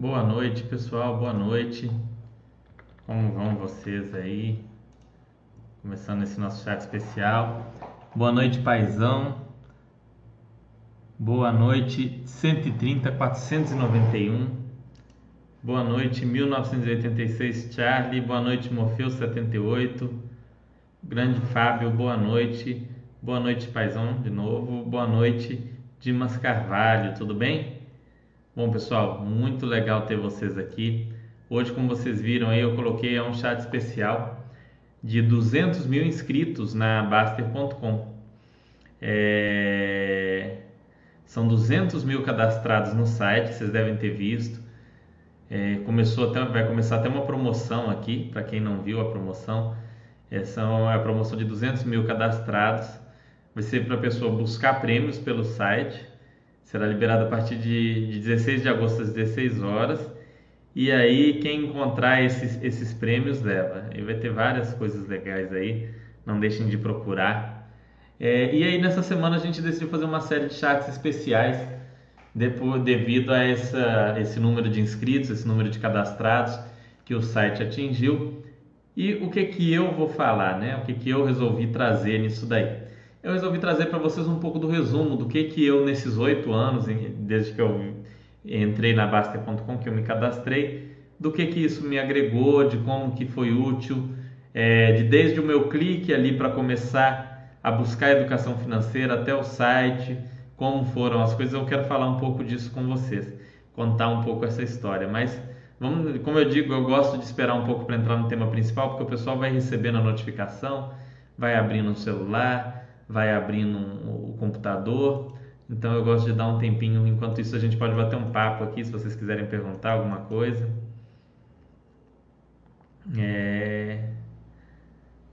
Boa noite, pessoal. Boa noite. Como vão vocês aí? Começando esse nosso chat especial. Boa noite, paizão. Boa noite, 130 491. Boa noite, 1986, Charlie. Boa noite, Morfeu 78. Grande Fábio, boa noite. Boa noite, paizão, de novo. Boa noite, Dimas Carvalho, tudo bem? Bom, pessoal, muito legal ter vocês aqui. Hoje, como vocês viram aí, eu coloquei um chat especial de 200 mil inscritos na Baster.com. É... São 200 mil cadastrados no site, vocês devem ter visto. É, começou até, vai começar até uma promoção aqui, para quem não viu a promoção. Essa é a promoção de 200 mil cadastrados. Vai ser para a pessoa buscar prêmios pelo site será liberado a partir de, de 16 de agosto às 16 horas. E aí quem encontrar esses, esses prêmios leva. E vai ter várias coisas legais aí, não deixem de procurar. É, e aí nessa semana a gente decidiu fazer uma série de chats especiais depois, devido a essa, esse número de inscritos, esse número de cadastrados que o site atingiu. E o que que eu vou falar, né? O que que eu resolvi trazer nisso daí? Eu resolvi trazer para vocês um pouco do resumo do que que eu nesses oito anos, desde que eu entrei na Baster.com, que eu me cadastrei, do que que isso me agregou, de como que foi útil, é, de desde o meu clique ali para começar a buscar educação financeira até o site, como foram as coisas, eu quero falar um pouco disso com vocês, contar um pouco essa história, mas vamos, como eu digo, eu gosto de esperar um pouco para entrar no tema principal, porque o pessoal vai recebendo a notificação, vai abrindo o celular, vai abrindo o computador. Então eu gosto de dar um tempinho. Enquanto isso, a gente pode bater um papo aqui se vocês quiserem perguntar alguma coisa. É...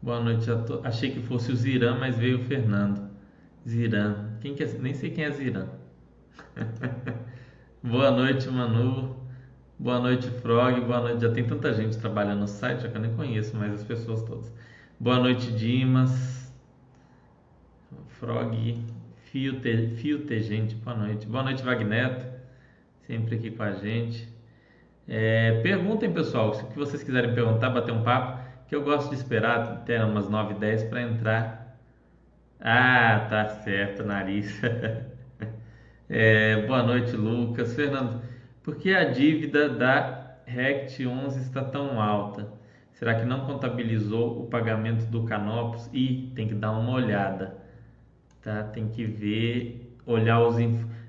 Boa noite. To... Achei que fosse o Ziran, mas veio o Fernando. Ziran. Quem que é? Nem sei quem é Ziran. Boa noite, Manu. Boa noite, Frog. Boa noite. Já tem tanta gente trabalhando no site, já que eu nem conheço mais as pessoas todas. Boa noite, Dimas. Frog, Fio, te, Fio Tegente, boa noite. Boa noite, Vagneto, sempre aqui com a gente. É, perguntem, pessoal, se vocês quiserem perguntar, bater um papo, que eu gosto de esperar até umas 9 e 10 para entrar. Ah, tá certo, nariz. é, boa noite, Lucas. Fernando, por que a dívida da RECT 11 está tão alta? Será que não contabilizou o pagamento do Canopus? E tem que dar uma olhada tá? Tem que ver, olhar os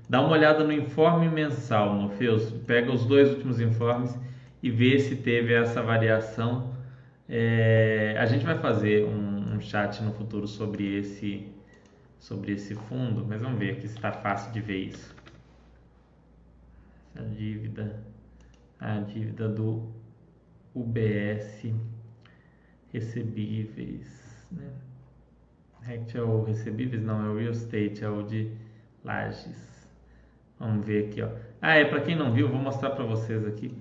dá uma olhada no informe mensal, Morpheus, pega os dois últimos informes e vê se teve essa variação. É, a gente vai fazer um, um, chat no futuro sobre esse sobre esse fundo, mas vamos ver aqui se está fácil de ver isso. A dívida, a dívida do UBS recebíveis, né? RECT é o recebíveis, não, é o real estate, é o de lajes. Vamos ver aqui, ó. Ah, é, para quem não viu, vou mostrar para vocês aqui.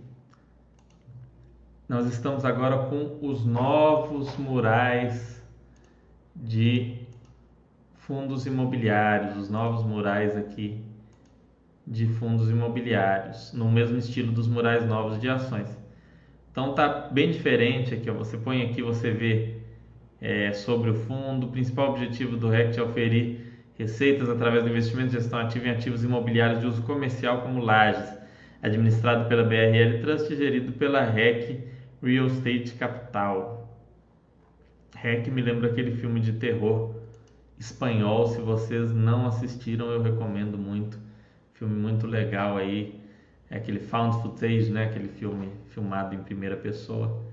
Nós estamos agora com os novos murais de fundos imobiliários, os novos murais aqui de fundos imobiliários, no mesmo estilo dos murais novos de ações. Então tá bem diferente aqui, ó. Você põe aqui, você vê é, sobre o fundo. O principal objetivo do RECT é oferir receitas através do investimento gestão ativa em ativos imobiliários de uso comercial como lajes, administrado pela BRL Trust e gerido pela REC Real Estate Capital. REC me lembra aquele filme de terror espanhol, se vocês não assistiram, eu recomendo muito. Filme muito legal aí, é aquele found footage, né, aquele filme filmado em primeira pessoa.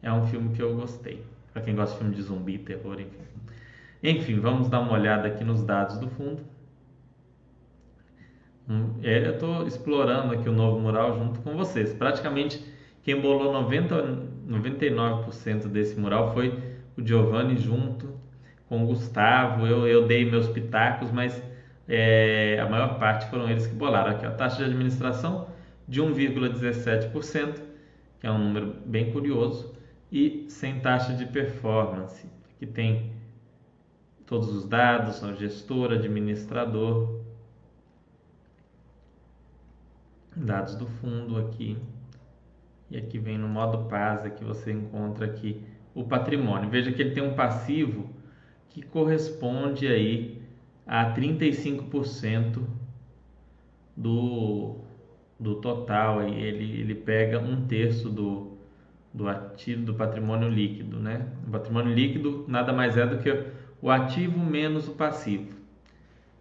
É um filme que eu gostei para quem gosta de filme de zumbi, terror, enfim. Enfim, vamos dar uma olhada aqui nos dados do fundo. Hum, é, eu estou explorando aqui o novo mural junto com vocês. Praticamente quem bolou 90, 99% desse mural foi o Giovanni junto com o Gustavo. Eu, eu dei meus pitacos, mas é, a maior parte foram eles que bolaram. Aqui a taxa de administração de 1,17%, que é um número bem curioso e sem taxa de performance. Aqui tem todos os dados, o gestor, administrador, dados do fundo aqui. E aqui vem no modo PASA que você encontra aqui o patrimônio. Veja que ele tem um passivo que corresponde aí a 35% do, do total. Ele, ele pega um terço do, do ativo do patrimônio líquido, né? O patrimônio líquido nada mais é do que o ativo menos o passivo.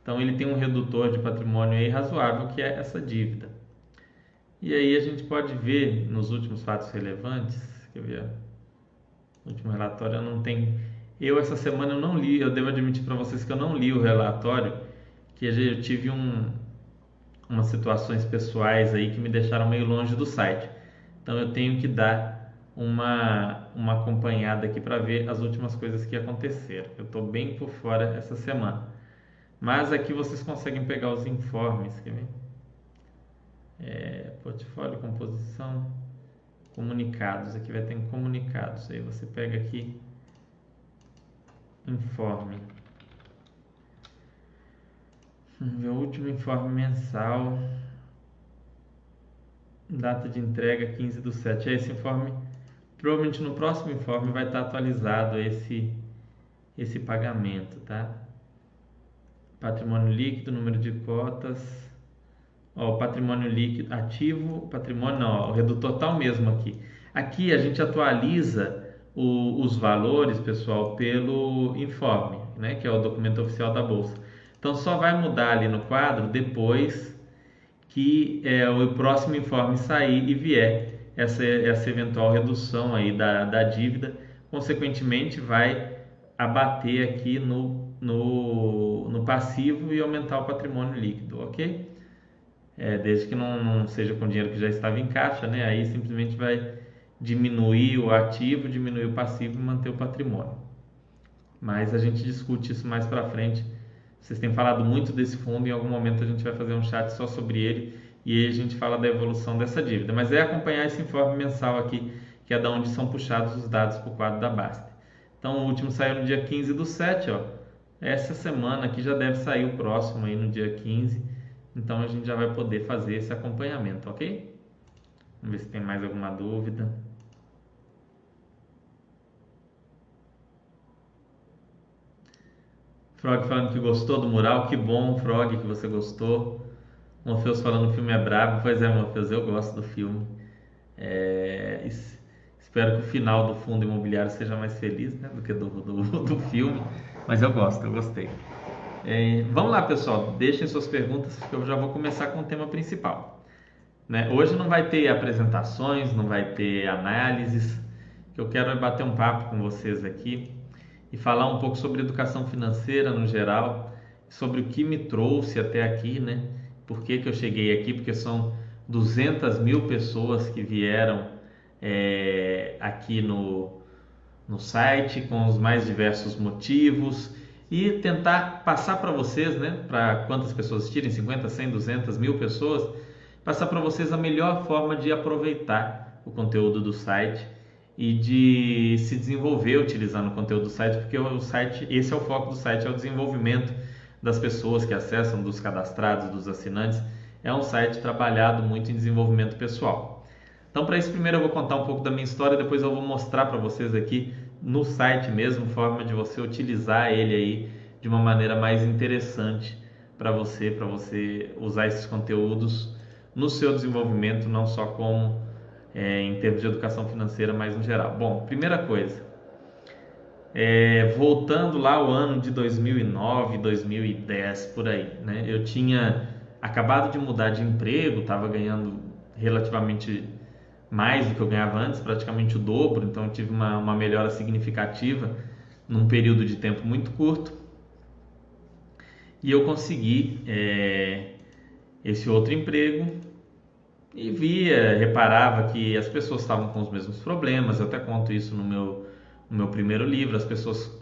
Então ele tem um redutor de patrimônio aí razoável que é essa dívida. E aí a gente pode ver nos últimos fatos relevantes, quer ver? No último relatório eu não tenho eu essa semana eu não li, eu devo admitir para vocês que eu não li o relatório, que eu tive um, umas situações pessoais aí que me deixaram meio longe do site. Então eu tenho que dar uma, uma acompanhada aqui para ver as últimas coisas que aconteceram. Eu estou bem por fora essa semana. Mas aqui vocês conseguem pegar os informes. Quer ver? É, portfólio, composição, comunicados. Aqui vai ter comunicados. Aí você pega aqui informe. Meu último informe mensal. Data de entrega 15 do 7. É esse informe. Provavelmente no próximo informe vai estar atualizado esse, esse pagamento, tá? Patrimônio líquido, número de cotas. Ó, o patrimônio líquido ativo, patrimônio, não, o redutor total mesmo aqui. Aqui a gente atualiza o, os valores, pessoal, pelo informe, né, que é o documento oficial da Bolsa. Então só vai mudar ali no quadro depois que é, o próximo informe sair e vier essa, essa eventual redução aí da, da dívida, consequentemente vai abater aqui no, no, no passivo e aumentar o patrimônio líquido, ok? É, desde que não, não seja com dinheiro que já estava em caixa, né? Aí simplesmente vai diminuir o ativo, diminuir o passivo e manter o patrimônio. Mas a gente discute isso mais para frente. Vocês têm falado muito desse fundo, em algum momento a gente vai fazer um chat só sobre ele e aí a gente fala da evolução dessa dívida. Mas é acompanhar esse informe mensal aqui, que é da onde são puxados os dados para o quadro da Basta. Então o último saiu no dia 15 do 7, ó. Essa semana aqui já deve sair o próximo aí no dia 15. Então a gente já vai poder fazer esse acompanhamento, ok? Vamos ver se tem mais alguma dúvida. Frog falando que gostou do mural, que bom, Frog, que você gostou. Morpheus falando que o filme é brabo, pois é, Morpheus, eu gosto do filme. É, espero que o final do fundo imobiliário seja mais feliz né, do que do, do, do filme, mas eu gosto, eu gostei. É, vamos lá, pessoal, deixem suas perguntas, que eu já vou começar com o tema principal. Né? Hoje não vai ter apresentações, não vai ter análises, que eu quero é bater um papo com vocês aqui e falar um pouco sobre educação financeira no geral, sobre o que me trouxe até aqui, né? Por que, que eu cheguei aqui? Porque são 200 mil pessoas que vieram é, aqui no, no site com os mais diversos motivos e tentar passar para vocês, né? Para quantas pessoas assistirem? 50, 100, 200 mil pessoas, passar para vocês a melhor forma de aproveitar o conteúdo do site e de se desenvolver utilizando o conteúdo do site, porque o site, esse é o foco do site, é o desenvolvimento das pessoas que acessam, dos cadastrados, dos assinantes. É um site trabalhado muito em desenvolvimento pessoal. Então, para isso, primeiro eu vou contar um pouco da minha história, depois eu vou mostrar para vocês aqui no site mesmo, forma de você utilizar ele aí de uma maneira mais interessante para você, para você usar esses conteúdos no seu desenvolvimento, não só como é, em termos de educação financeira, mas no geral. Bom, primeira coisa, é, voltando lá o ano de 2009, 2010 por aí, né? Eu tinha acabado de mudar de emprego, estava ganhando relativamente mais do que eu ganhava antes, praticamente o dobro, então tive uma, uma melhora significativa num período de tempo muito curto. E eu consegui é, esse outro emprego e via, reparava que as pessoas estavam com os mesmos problemas. Eu até conto isso no meu, no meu primeiro livro. As pessoas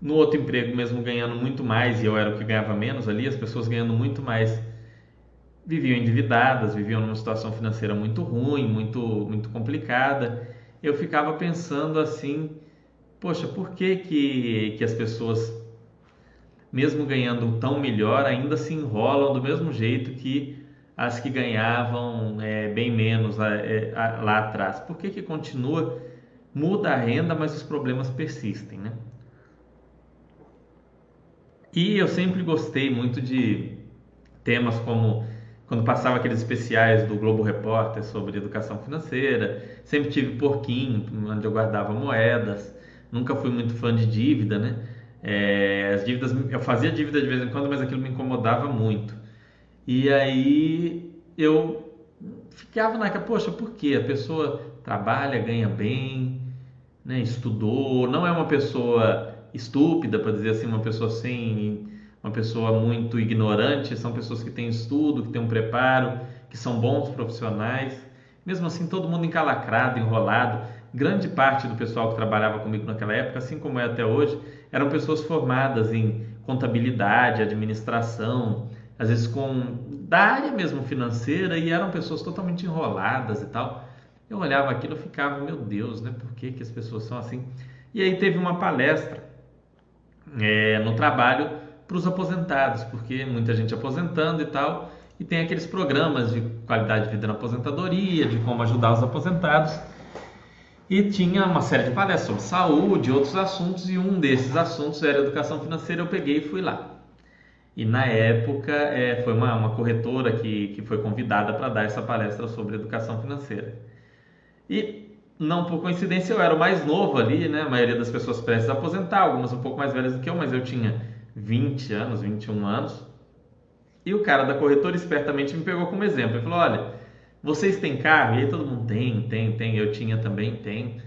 no outro emprego, mesmo ganhando muito mais, e eu era o que ganhava menos ali, as pessoas ganhando muito mais viviam endividadas, viviam numa situação financeira muito ruim, muito, muito complicada. Eu ficava pensando assim: poxa, por que, que, que as pessoas, mesmo ganhando tão melhor, ainda se enrolam do mesmo jeito que as que ganhavam é, bem menos é, lá atrás? Por que, que continua? Muda a renda, mas os problemas persistem, né? E eu sempre gostei muito de temas como quando passava aqueles especiais do Globo Repórter sobre educação financeira, sempre tive porquinho, onde eu guardava moedas, nunca fui muito fã de dívida, né? É, as dívidas, eu fazia dívida de vez em quando, mas aquilo me incomodava muito. E aí eu ficava naquela, poxa, por quê? A pessoa trabalha, ganha bem, né, estudou, não é uma pessoa estúpida, para dizer assim, uma pessoa sem, uma pessoa muito ignorante, são pessoas que têm estudo, que têm um preparo, que são bons profissionais. Mesmo assim, todo mundo encalacrado, enrolado. Grande parte do pessoal que trabalhava comigo naquela época, assim como é até hoje, eram pessoas formadas em contabilidade, administração, às vezes com da área mesmo financeira e eram pessoas totalmente enroladas e tal. Eu olhava aquilo e ficava, meu Deus, né? Por que, que as pessoas são assim? E aí teve uma palestra é, no trabalho para os aposentados, porque muita gente aposentando e tal, e tem aqueles programas de qualidade de vida na aposentadoria, de como ajudar os aposentados. E tinha uma série de palestras sobre saúde, outros assuntos, e um desses assuntos era educação financeira. Eu peguei e fui lá. E na época é, foi uma, uma corretora que, que foi convidada para dar essa palestra sobre educação financeira. E não por coincidência eu era o mais novo ali, né? A maioria das pessoas prestes a aposentar, algumas um pouco mais velhas do que eu, mas eu tinha 20 anos, 21 anos. E o cara da corretora espertamente me pegou como exemplo. Ele falou: Olha, vocês têm carro? E aí todo mundo tem, tem, tem. Eu tinha também, tem.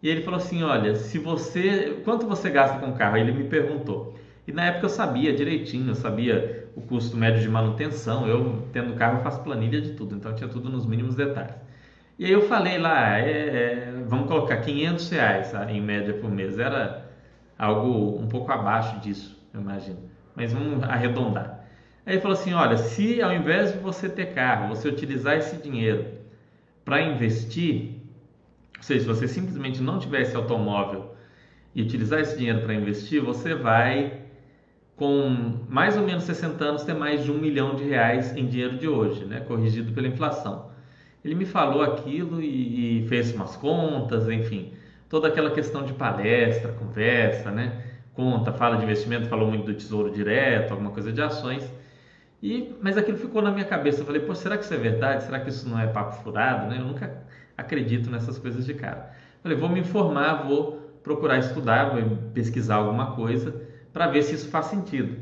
E ele falou assim: Olha, se você. Quanto você gasta com carro? Ele me perguntou. E na época eu sabia direitinho, eu sabia o custo médio de manutenção. Eu, tendo carro, faço planilha de tudo, então tinha tudo nos mínimos detalhes. E aí eu falei lá: é, é, vamos colocar 500 reais em média por mês. Era algo um pouco abaixo disso, eu imagino. Mas vamos arredondar. Aí ele falou assim: olha, se ao invés de você ter carro, você utilizar esse dinheiro para investir, ou seja, se você simplesmente não tiver esse automóvel e utilizar esse dinheiro para investir, você vai, com mais ou menos 60 anos, ter mais de um milhão de reais em dinheiro de hoje, né? corrigido pela inflação. Ele me falou aquilo e, e fez umas contas, enfim, toda aquela questão de palestra, conversa, né? conta, fala de investimento, falou muito do tesouro direto, alguma coisa de ações. E, mas aquilo ficou na minha cabeça. Eu falei, pô, será que isso é verdade? Será que isso não é papo furado? Né? Eu nunca acredito nessas coisas de cara. Eu falei, vou me informar, vou procurar estudar, vou pesquisar alguma coisa para ver se isso faz sentido.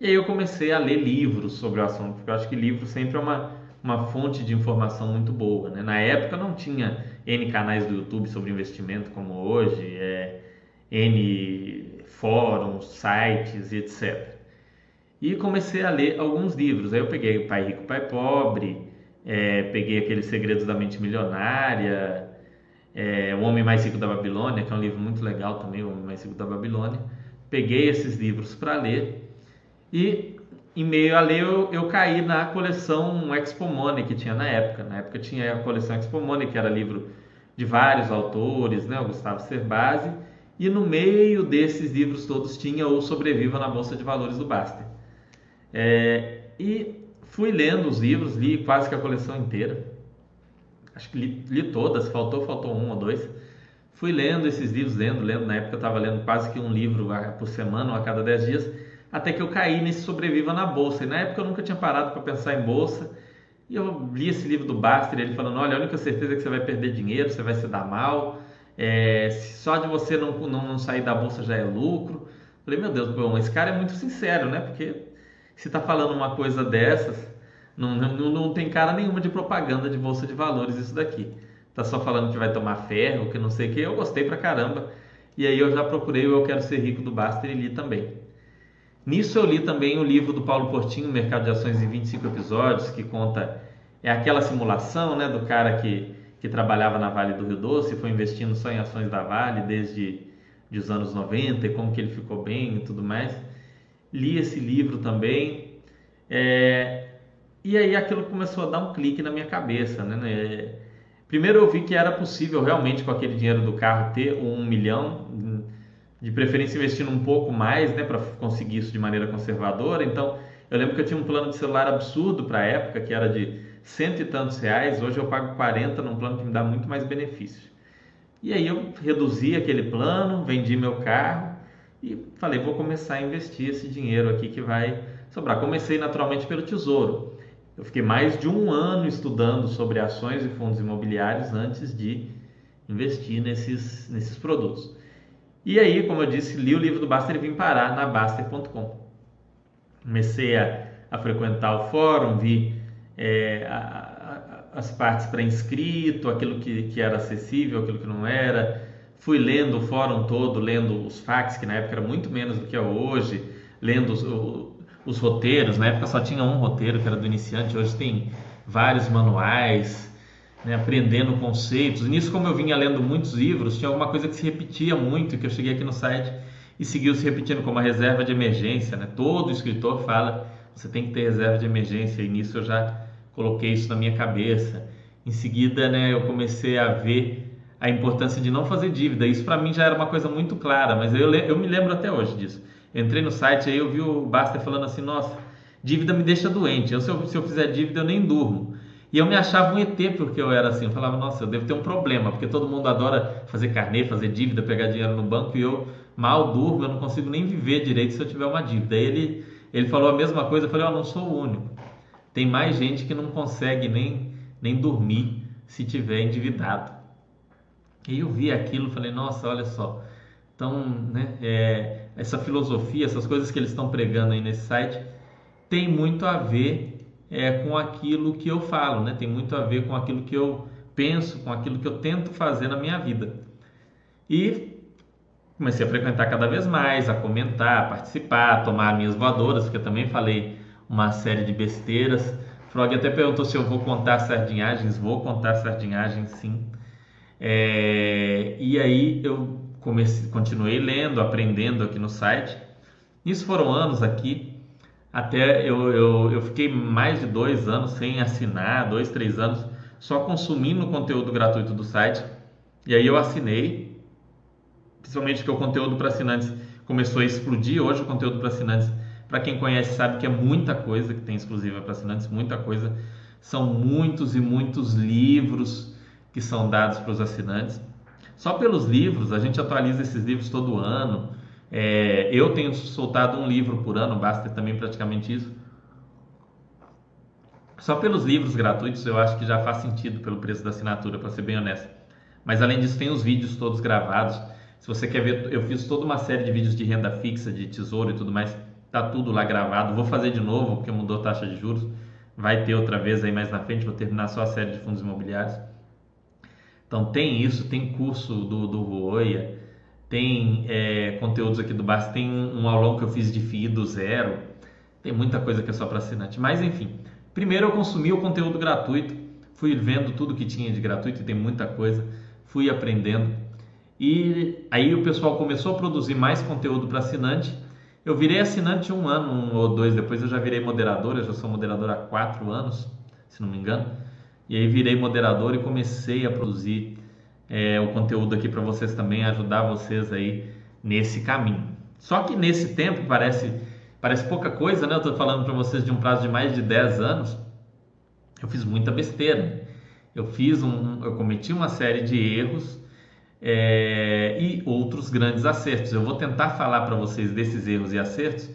E aí eu comecei a ler livros sobre o assunto, porque eu acho que livro sempre é uma, uma fonte de informação muito boa. Né? Na época não tinha N canais do YouTube sobre investimento como hoje, é, N fóruns, sites, etc. E comecei a ler alguns livros. Aí eu peguei Pai Rico, Pai Pobre, é, peguei aqueles Segredos da Mente Milionária, é, O Homem Mais Rico da Babilônia, que é um livro muito legal também, O Homem Mais Rico da Babilônia. Peguei esses livros para ler e em meio a ler eu, eu, caí na coleção Expo Money que tinha na época. Na época tinha a coleção Expo Money, que era livro de vários autores, né? O Gustavo Cerbasi. E no meio desses livros todos tinha o Sobreviva na Bolsa de Valores do Baster. É, e fui lendo os livros, li quase que a coleção inteira. Acho que li, li todas, faltou, faltou um ou dois. Fui lendo esses livros, lendo, lendo. Na época eu estava lendo quase que um livro por semana ou a cada dez dias, até que eu caí nesse Sobreviva na Bolsa. E na época eu nunca tinha parado para pensar em bolsa. E eu li esse livro do Baster, ele falando: olha, a única certeza é que você vai perder dinheiro, você vai se dar mal. É, só de você não, não, não sair da bolsa já é lucro. Falei, meu Deus, bom, esse cara é muito sincero, né? Porque se está falando uma coisa dessas, não, não, não tem cara nenhuma de propaganda de bolsa de valores isso daqui. Tá só falando que vai tomar ferro, que não sei o que. Eu gostei pra caramba. E aí eu já procurei o Eu Quero Ser Rico do Baster e li também. Nisso eu li também o livro do Paulo Portinho, Mercado de Ações em 25 episódios, que conta é aquela simulação, né, do cara que, que trabalhava na Vale do Rio Doce e foi investindo só em ações da Vale desde os anos 90 e como que ele ficou bem e tudo mais li esse livro também. É, e aí aquilo começou a dar um clique na minha cabeça, né? É, primeiro eu vi que era possível realmente com aquele dinheiro do carro ter um milhão, de preferência investindo um pouco mais, né, para conseguir isso de maneira conservadora. Então Eu lembro que eu tinha um plano de celular absurdo para a época, que era de cento e tantos reais. Hoje eu pago 40 num plano que me dá muito mais benefícios. E aí eu reduzi aquele plano, vendi meu carro e falei, vou começar a investir esse dinheiro aqui que vai sobrar. Comecei naturalmente pelo Tesouro. Eu fiquei mais de um ano estudando sobre ações e fundos imobiliários antes de investir nesses, nesses produtos. E aí, como eu disse, li o livro do Baster e vim parar na Baster.com. Comecei a, a, frequentar o fórum, vi é, a, a, as partes para inscrito, aquilo que, que era acessível, aquilo que não era. Fui lendo o fórum todo, lendo os fax, que na época era muito menos do que é hoje, lendo os, os roteiros. Na época só tinha um roteiro, que era do iniciante, hoje tem vários manuais né, aprendendo conceitos. Nisso, como eu vinha lendo muitos livros, tinha alguma coisa que se repetia muito, que eu cheguei aqui no site e seguiu se repetindo como a reserva de emergência. Né? Todo escritor fala você tem que ter reserva de emergência, e nisso eu já coloquei isso na minha cabeça. Em seguida, né, eu comecei a ver a importância de não fazer dívida. Isso para mim já era uma coisa muito clara, mas eu, eu me lembro até hoje disso. entrei no site aí eu vi o Baster falando assim: nossa, dívida me deixa doente. Eu, se, eu, se eu fizer dívida, eu nem durmo. E eu me achava um ET porque eu era assim. Eu falava, nossa, eu devo ter um problema, porque todo mundo adora fazer carnê, fazer dívida, pegar dinheiro no banco e eu mal durmo, eu não consigo nem viver direito se eu tiver uma dívida. Aí ele, ele falou a mesma coisa, eu falei, eu oh, não sou o único. Tem mais gente que não consegue nem, nem dormir se tiver endividado. E eu vi aquilo falei, nossa, olha só. Então, né, é, essa filosofia, essas coisas que eles estão pregando aí nesse site, tem muito a ver é, com aquilo que eu falo, né? Tem muito a ver com aquilo que eu penso, com aquilo que eu tento fazer na minha vida. E comecei a frequentar cada vez mais, a comentar, a participar, a tomar minhas voadoras, porque eu também falei uma série de besteiras. Frog até perguntou se eu vou contar sardinhagens. Vou contar sardinhagens, sim. É, e aí eu comecei, continuei lendo, aprendendo aqui no site. Isso foram anos aqui até eu, eu, eu fiquei mais de dois anos sem assinar, dois, três anos, só consumindo o conteúdo gratuito do site. E aí eu assinei, principalmente que o conteúdo para assinantes começou a explodir. Hoje o conteúdo para assinantes, para quem conhece, sabe que é muita coisa que tem exclusiva para assinantes, muita coisa. São muitos e muitos livros que são dados para os assinantes. Só pelos livros, a gente atualiza esses livros todo ano. É, eu tenho soltado um livro por ano, basta também praticamente isso. Só pelos livros gratuitos eu acho que já faz sentido pelo preço da assinatura, para ser bem honesto. Mas além disso, tem os vídeos todos gravados. Se você quer ver, eu fiz toda uma série de vídeos de renda fixa, de tesouro e tudo mais. Tá tudo lá gravado. Vou fazer de novo porque mudou a taxa de juros. Vai ter outra vez aí mais na frente. Vou terminar só a série de fundos imobiliários. Então tem isso, tem curso do, do Roya tem é, conteúdos aqui do Basta, tem um, um aulão que eu fiz de FII do zero, tem muita coisa que é só para assinante. Mas enfim, primeiro eu consumi o conteúdo gratuito, fui vendo tudo que tinha de gratuito, e tem muita coisa, fui aprendendo. E aí o pessoal começou a produzir mais conteúdo para assinante. Eu virei assinante um ano um ou dois depois, eu já virei moderador, eu já sou moderador há quatro anos, se não me engano. E aí virei moderador e comecei a produzir é, o conteúdo aqui para vocês também, ajudar vocês aí nesse caminho. Só que nesse tempo parece, parece pouca coisa, né? Eu estou falando para vocês de um prazo de mais de 10 anos. Eu fiz muita besteira. Eu fiz um, eu cometi uma série de erros é, e outros grandes acertos. Eu vou tentar falar para vocês desses erros e acertos,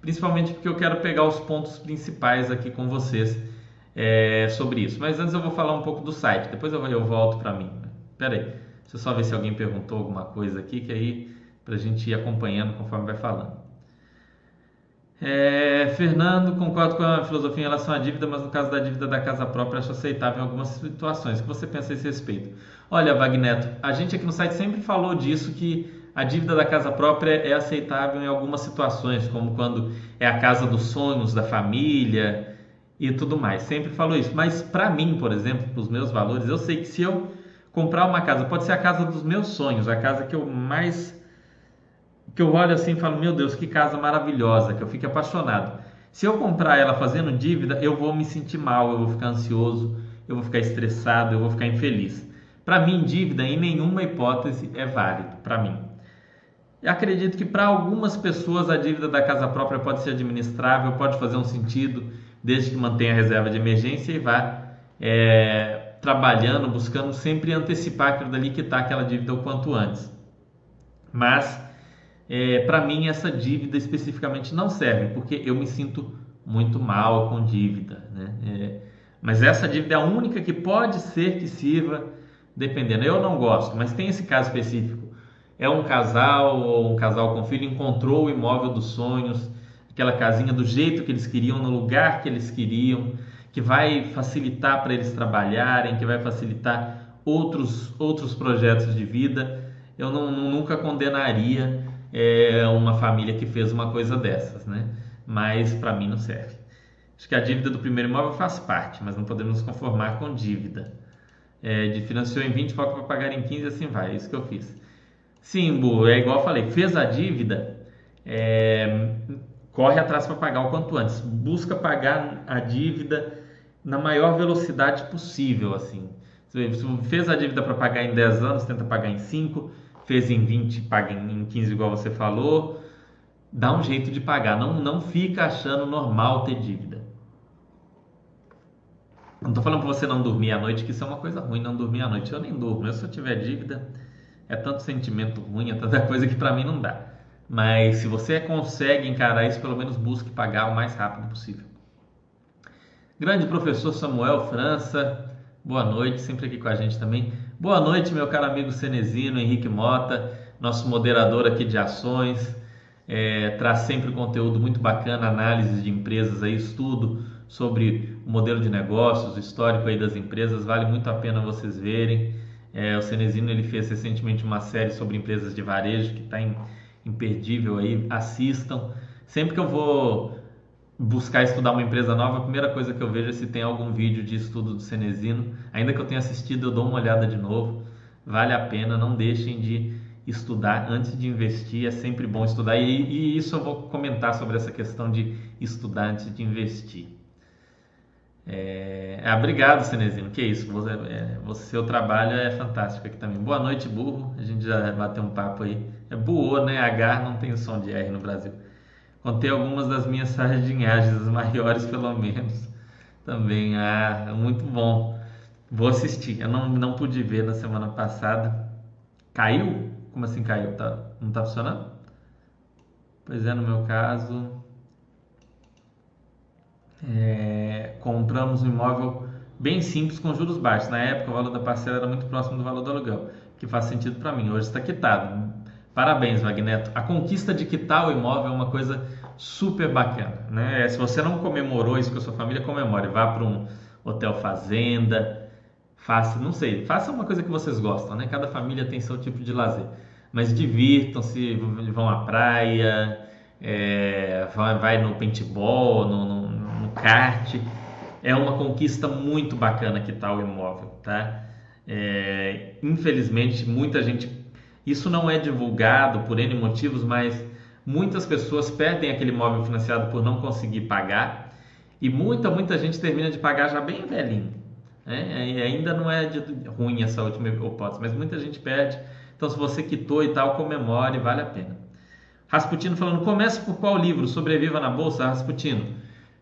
principalmente porque eu quero pegar os pontos principais aqui com vocês é, sobre isso. Mas antes eu vou falar um pouco do site, depois eu, eu volto para mim. Espera aí, deixa eu só ver se alguém perguntou alguma coisa aqui, que aí para a gente ir acompanhando conforme vai falando. É, Fernando, concordo com a filosofia em relação à dívida, mas no caso da dívida da casa própria acho aceitável em algumas situações. O que você pensa a esse respeito? Olha, Wagneto, a gente aqui no site sempre falou disso, que a dívida da casa própria é aceitável em algumas situações, como quando é a casa dos sonhos da família e tudo mais. Sempre falou isso. Mas para mim, por exemplo, para os meus valores, eu sei que se eu comprar uma casa, pode ser a casa dos meus sonhos, a casa que eu mais que eu olho assim e falo, meu Deus, que casa maravilhosa, que eu fico apaixonado. Se eu comprar ela fazendo dívida, eu vou me sentir mal, eu vou ficar ansioso, eu vou ficar estressado, eu vou ficar infeliz. Para mim, dívida em nenhuma hipótese é válido, para mim. Eu acredito que para algumas pessoas a dívida da casa própria pode ser administrável, pode fazer um sentido, desde que mantenha a reserva de emergência e vá é, trabalhando, buscando sempre antecipar aquilo dali, quitar aquela dívida o quanto antes. Mas é, para mim essa dívida especificamente não serve, porque eu me sinto muito mal com dívida. Né? É, mas essa dívida é a única que pode ser que sirva, dependendo. Eu não gosto, mas tem esse caso específico. É um casal ou um casal com filho encontrou o imóvel dos sonhos, aquela casinha do jeito que eles queriam, no lugar que eles queriam, que vai facilitar para eles trabalharem, que vai facilitar outros, outros projetos de vida. Eu não, nunca condenaria é, uma família que fez uma coisa dessas, né? Mas para mim não serve. Acho que a dívida do primeiro imóvel faz parte, mas não podemos nos conformar com dívida. É, de financiou em 20, foca para pagar em 15, assim vai. É isso que eu fiz. Sim, Bu, é igual eu falei, fez a dívida, é, corre atrás para pagar o quanto antes. Busca pagar a dívida na maior velocidade possível, assim. Se fez a dívida para pagar em 10 anos, tenta pagar em 5. Fez em 20, paga em 15, igual você falou. Dá um jeito de pagar. Não, não fica achando normal ter dívida. Não estou falando para você não dormir à noite, que isso é uma coisa ruim, não dormir à noite. Eu nem durmo. Eu, se eu tiver dívida, é tanto sentimento ruim, é tanta coisa que para mim não dá. Mas se você consegue encarar isso, pelo menos busque pagar o mais rápido possível. Grande professor Samuel França, boa noite, sempre aqui com a gente também. Boa noite, meu caro amigo Cenezino, Henrique Mota, nosso moderador aqui de ações. É, traz sempre conteúdo muito bacana, análise de empresas aí, estudo sobre o modelo de negócios, o histórico aí das empresas, vale muito a pena vocês verem. É, o Cenezino ele fez recentemente uma série sobre empresas de varejo que está imperdível aí, assistam. Sempre que eu vou buscar estudar uma empresa nova, a primeira coisa que eu vejo é se tem algum vídeo de estudo do Cenezino. Ainda que eu tenha assistido, eu dou uma olhada de novo. Vale a pena, não deixem de estudar antes de investir, é sempre bom estudar. E, e isso eu vou comentar sobre essa questão de estudar antes de investir. É... Ah, obrigado, Cenezino. Que isso, você, é, você, seu trabalho é fantástico aqui também. Boa noite, burro. A gente já bateu um papo aí. É buô, né? H não tem som de R no Brasil. Contei algumas das minhas sardinhagens, as maiores pelo menos. Também, ah, muito bom. Vou assistir. Eu não, não pude ver na semana passada. Caiu? Como assim caiu? Tá, não tá funcionando? Pois é, no meu caso, é, compramos um imóvel bem simples com juros baixos. Na época, o valor da parcela era muito próximo do valor do aluguel, que faz sentido para mim. Hoje está quitado. Parabéns, Magneto. A conquista de quitar o imóvel é uma coisa super bacana. Né? Se você não comemorou isso com a sua família, comemore. Vá para um hotel fazenda, faça, não sei, faça uma coisa que vocês gostam. Né? Cada família tem seu tipo de lazer. Mas divirtam-se, vão à praia, é, vai, no paintball, no, no kart. É uma conquista muito bacana que está o imóvel, tá? É, infelizmente, muita gente. Isso não é divulgado por N motivos, mas muitas pessoas perdem aquele imóvel financiado por não conseguir pagar e muita, muita gente termina de pagar já bem velhinho. Né? E ainda não é ruim essa última hipótese, mas muita gente perde. Então, se você quitou e tal, comemore, vale a pena. Rasputino falando: comece por qual livro? Sobreviva na Bolsa? Rasputino.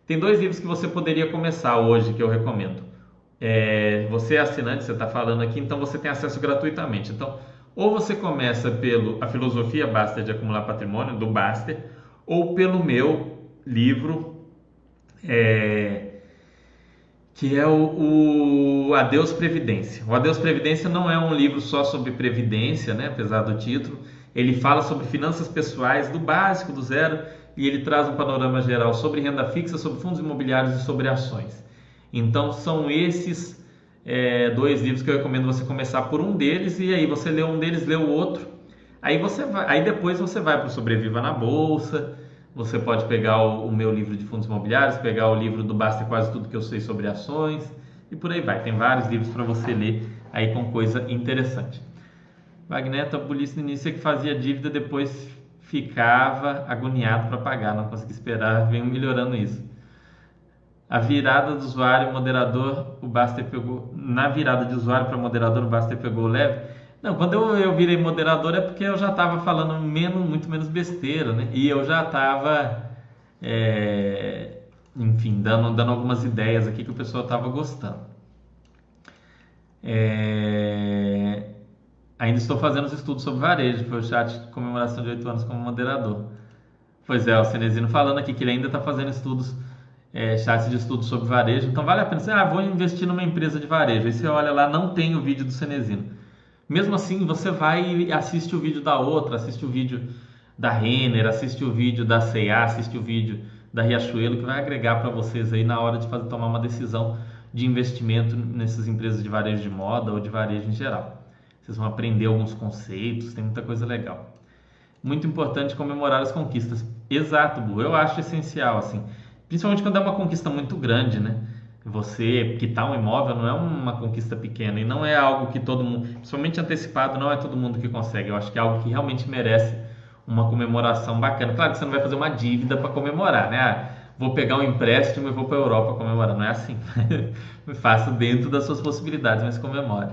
Tem dois livros que você poderia começar hoje que eu recomendo. É, você é assinante, você está falando aqui, então você tem acesso gratuitamente. Então, ou você começa pelo A Filosofia Baster de Acumular Patrimônio, do Baster, ou pelo meu livro, é, que é o, o, Adeus Previdência. O Adeus Previdência não é um livro só sobre previdência, né, apesar do título. Ele fala sobre finanças pessoais, do básico, do zero, e ele traz um panorama geral sobre renda fixa, sobre fundos imobiliários e sobre ações. Então são esses é, dois livros que eu recomendo você começar por um deles e aí você lê um deles, lê o outro. Aí você vai, aí depois você vai para o Sobreviva na Bolsa. Você pode pegar o, o, meu livro de fundos imobiliários, pegar o livro do Basta quase tudo que eu sei sobre ações e por aí vai. Tem vários livros para você ler aí com coisa interessante. Magneto, a polícia no início é que fazia dívida, depois ficava agoniado para pagar, não conseguia esperar, vem melhorando isso. A virada do usuário moderador, o Baster pegou. Na virada de usuário para moderador, o Baster pegou leve. Não, quando eu, eu virei moderador é porque eu já estava falando menos, muito menos besteira, né? E eu já estava, é, enfim, dando, dando algumas ideias aqui que o pessoal estava gostando. É, ainda estou fazendo os estudos sobre varejo, foi o chat de comemoração de 8 anos como moderador. Pois é, o Cenezino falando aqui que ele ainda está fazendo estudos, é, chats de estudos sobre varejo, então vale a pena. Você, ah, vou investir numa empresa de varejo. Aí você olha lá, não tem o vídeo do Cenezino. Mesmo assim, você vai e assiste o vídeo da outra, assiste o vídeo da Renner, assiste o vídeo da C&A, assiste o vídeo da Riachuelo, que vai agregar para vocês aí na hora de fazer, tomar uma decisão de investimento nessas empresas de varejo de moda ou de varejo em geral. Vocês vão aprender alguns conceitos, tem muita coisa legal. Muito importante comemorar as conquistas. Exato, Bu, eu acho essencial, assim. Principalmente quando é uma conquista muito grande, né? Você quitar um imóvel não é uma conquista pequena e não é algo que todo mundo, principalmente antecipado, não é todo mundo que consegue. Eu acho que é algo que realmente merece uma comemoração bacana. Claro que você não vai fazer uma dívida para comemorar, né? Ah, vou pegar um empréstimo e vou para a Europa comemorar. Não é assim. Faça dentro das suas possibilidades, mas comemore.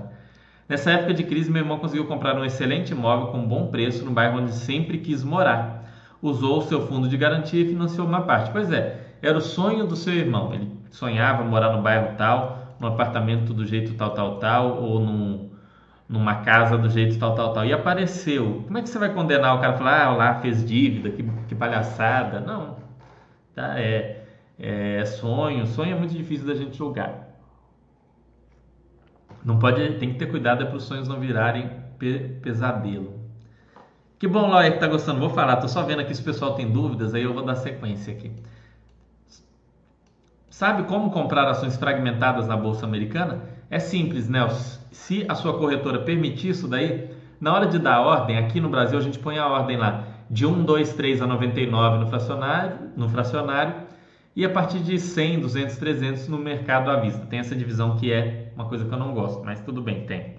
Nessa época de crise, meu irmão conseguiu comprar um excelente imóvel com um bom preço no bairro onde sempre quis morar. Usou o seu fundo de garantia e financiou uma parte. Pois é, era o sonho do seu irmão. Ele sonhava morar no bairro tal, num apartamento do jeito tal, tal, tal, ou num, numa casa do jeito tal, tal, tal. E apareceu. Como é que você vai condenar o cara falar, ah, lá fez dívida, que, que palhaçada? Não. Tá? É, é sonho. Sonho é muito difícil da gente julgar. Não pode, tem que ter cuidado é para os sonhos não virarem pe pesadelo. Que bom, Laura, que tá gostando. Vou falar, tô só vendo aqui se o pessoal tem dúvidas, aí eu vou dar sequência aqui. Sabe como comprar ações fragmentadas na bolsa americana? É simples, Nelson. Se a sua corretora permitir isso daí, na hora de dar a ordem, aqui no Brasil a gente põe a ordem lá de 1, 2, 3 a 99 no fracionário, no fracionário e a partir de 100, 200, 300 no mercado à vista. Tem essa divisão que é uma coisa que eu não gosto, mas tudo bem, tem.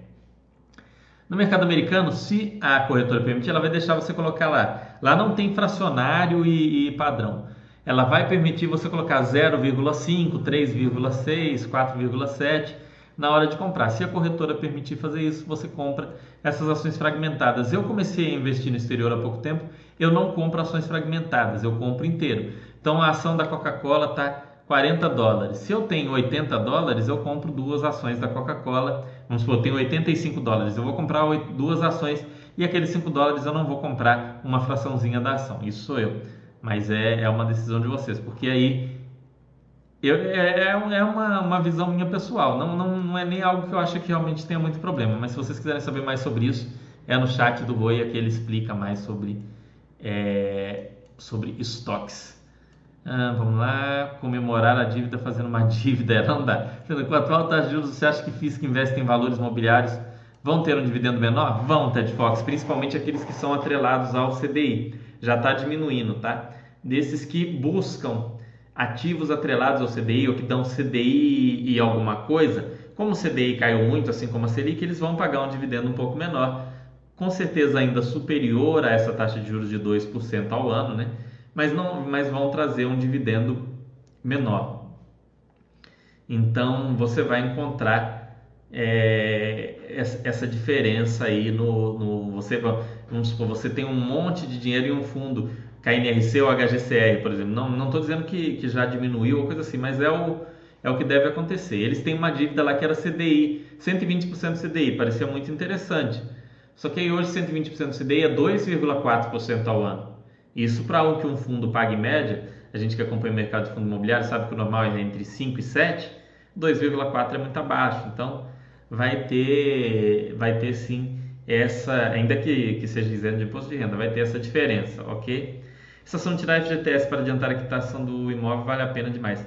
No mercado americano, se a corretora permitir, ela vai deixar você colocar lá. Lá não tem fracionário e, e padrão ela vai permitir você colocar 0,5, 3,6, 4,7 na hora de comprar. Se a corretora permitir fazer isso, você compra essas ações fragmentadas. Eu comecei a investir no exterior há pouco tempo, eu não compro ações fragmentadas, eu compro inteiro. Então a ação da Coca-Cola está 40 dólares. Se eu tenho 80 dólares, eu compro duas ações da Coca-Cola. Vamos supor, eu tenho 85 dólares, eu vou comprar duas ações e aqueles 5 dólares eu não vou comprar uma fraçãozinha da ação. Isso sou eu mas é, é uma decisão de vocês, porque aí eu, é, é, é uma, uma visão minha pessoal, não, não, não é nem algo que eu acho que realmente tenha muito problema, mas se vocês quiserem saber mais sobre isso, é no chat do Goia que ele explica mais sobre, é, sobre estoques. Ah, vamos lá, comemorar a dívida fazendo uma dívida, é, não dá. Com a atual taxa de juros, você acha que FIIs que investem em valores mobiliários vão ter um dividendo menor? Vão, Ted Fox, principalmente aqueles que são atrelados ao CDI já está diminuindo, tá? Desses que buscam ativos atrelados ao CDI ou que dão CDI e alguma coisa, como o CDI caiu muito, assim como a Selic, eles vão pagar um dividendo um pouco menor, com certeza ainda superior a essa taxa de juros de 2% ao ano, né? Mas, não, mas vão trazer um dividendo menor. Então você vai encontrar é, essa diferença aí no, no você vamos supor, você tem um monte de dinheiro em um fundo KNRC ou HGCR, por exemplo. Não estou dizendo que, que já diminuiu ou coisa assim, mas é o, é o que deve acontecer. Eles têm uma dívida lá que era CDI, 120% CDI, parecia muito interessante. Só que aí hoje 120% CDI é 2,4% ao ano. Isso para o que um fundo paga em média, a gente que acompanha o mercado de fundo imobiliário sabe que o normal é entre 5 e 7, 2,4 é muito abaixo. Então vai ter, vai ter sim essa, ainda que, que seja isento de imposto de renda, vai ter essa diferença, ok? Essa ação de tirar FGTS para adiantar a quitação do imóvel vale a pena demais.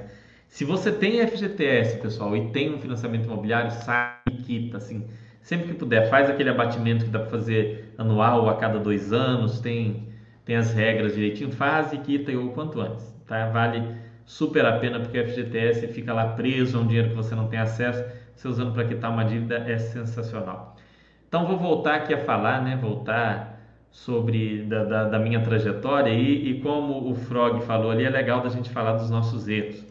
Se você tem FGTS, pessoal, e tem um financiamento imobiliário, sai e quita, assim, sempre que puder, faz aquele abatimento que dá para fazer anual ou a cada dois anos, tem, tem as regras direitinho, faz e quita o quanto antes, tá? Vale super a pena porque o FGTS fica lá preso a um dinheiro que você não tem acesso, você usando para quitar uma dívida é sensacional. Então vou voltar aqui a falar, né? Voltar sobre da, da, da minha trajetória e, e, como o Frog falou ali, é legal da gente falar dos nossos erros.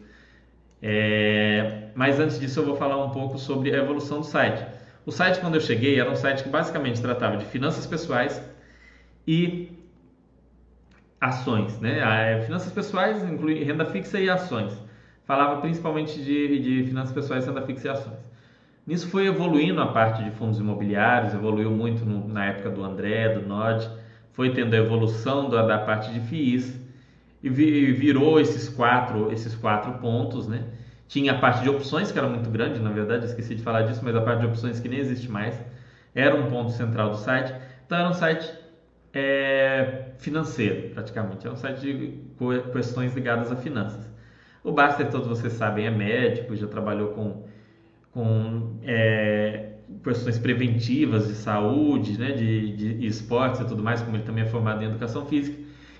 É, mas antes disso eu vou falar um pouco sobre a evolução do site. O site, quando eu cheguei, era um site que basicamente tratava de finanças pessoais e ações, né? É, finanças pessoais inclui renda fixa e ações. Falava principalmente de, de finanças pessoais, renda fixa e ações. Nisso foi evoluindo a parte de fundos imobiliários, evoluiu muito no, na época do André, do Nod, foi tendo a evolução da, da parte de FIIs e virou esses quatro, esses quatro pontos, né? Tinha a parte de opções, que era muito grande, na verdade, esqueci de falar disso, mas a parte de opções que nem existe mais, era um ponto central do site. Então era um site é, financeiro, praticamente. É um site de questões ligadas a finanças. O Baster, todos vocês sabem, é médico, já trabalhou com, com é, questões preventivas de saúde, né, de, de esportes e tudo mais, como ele também é formado em educação física.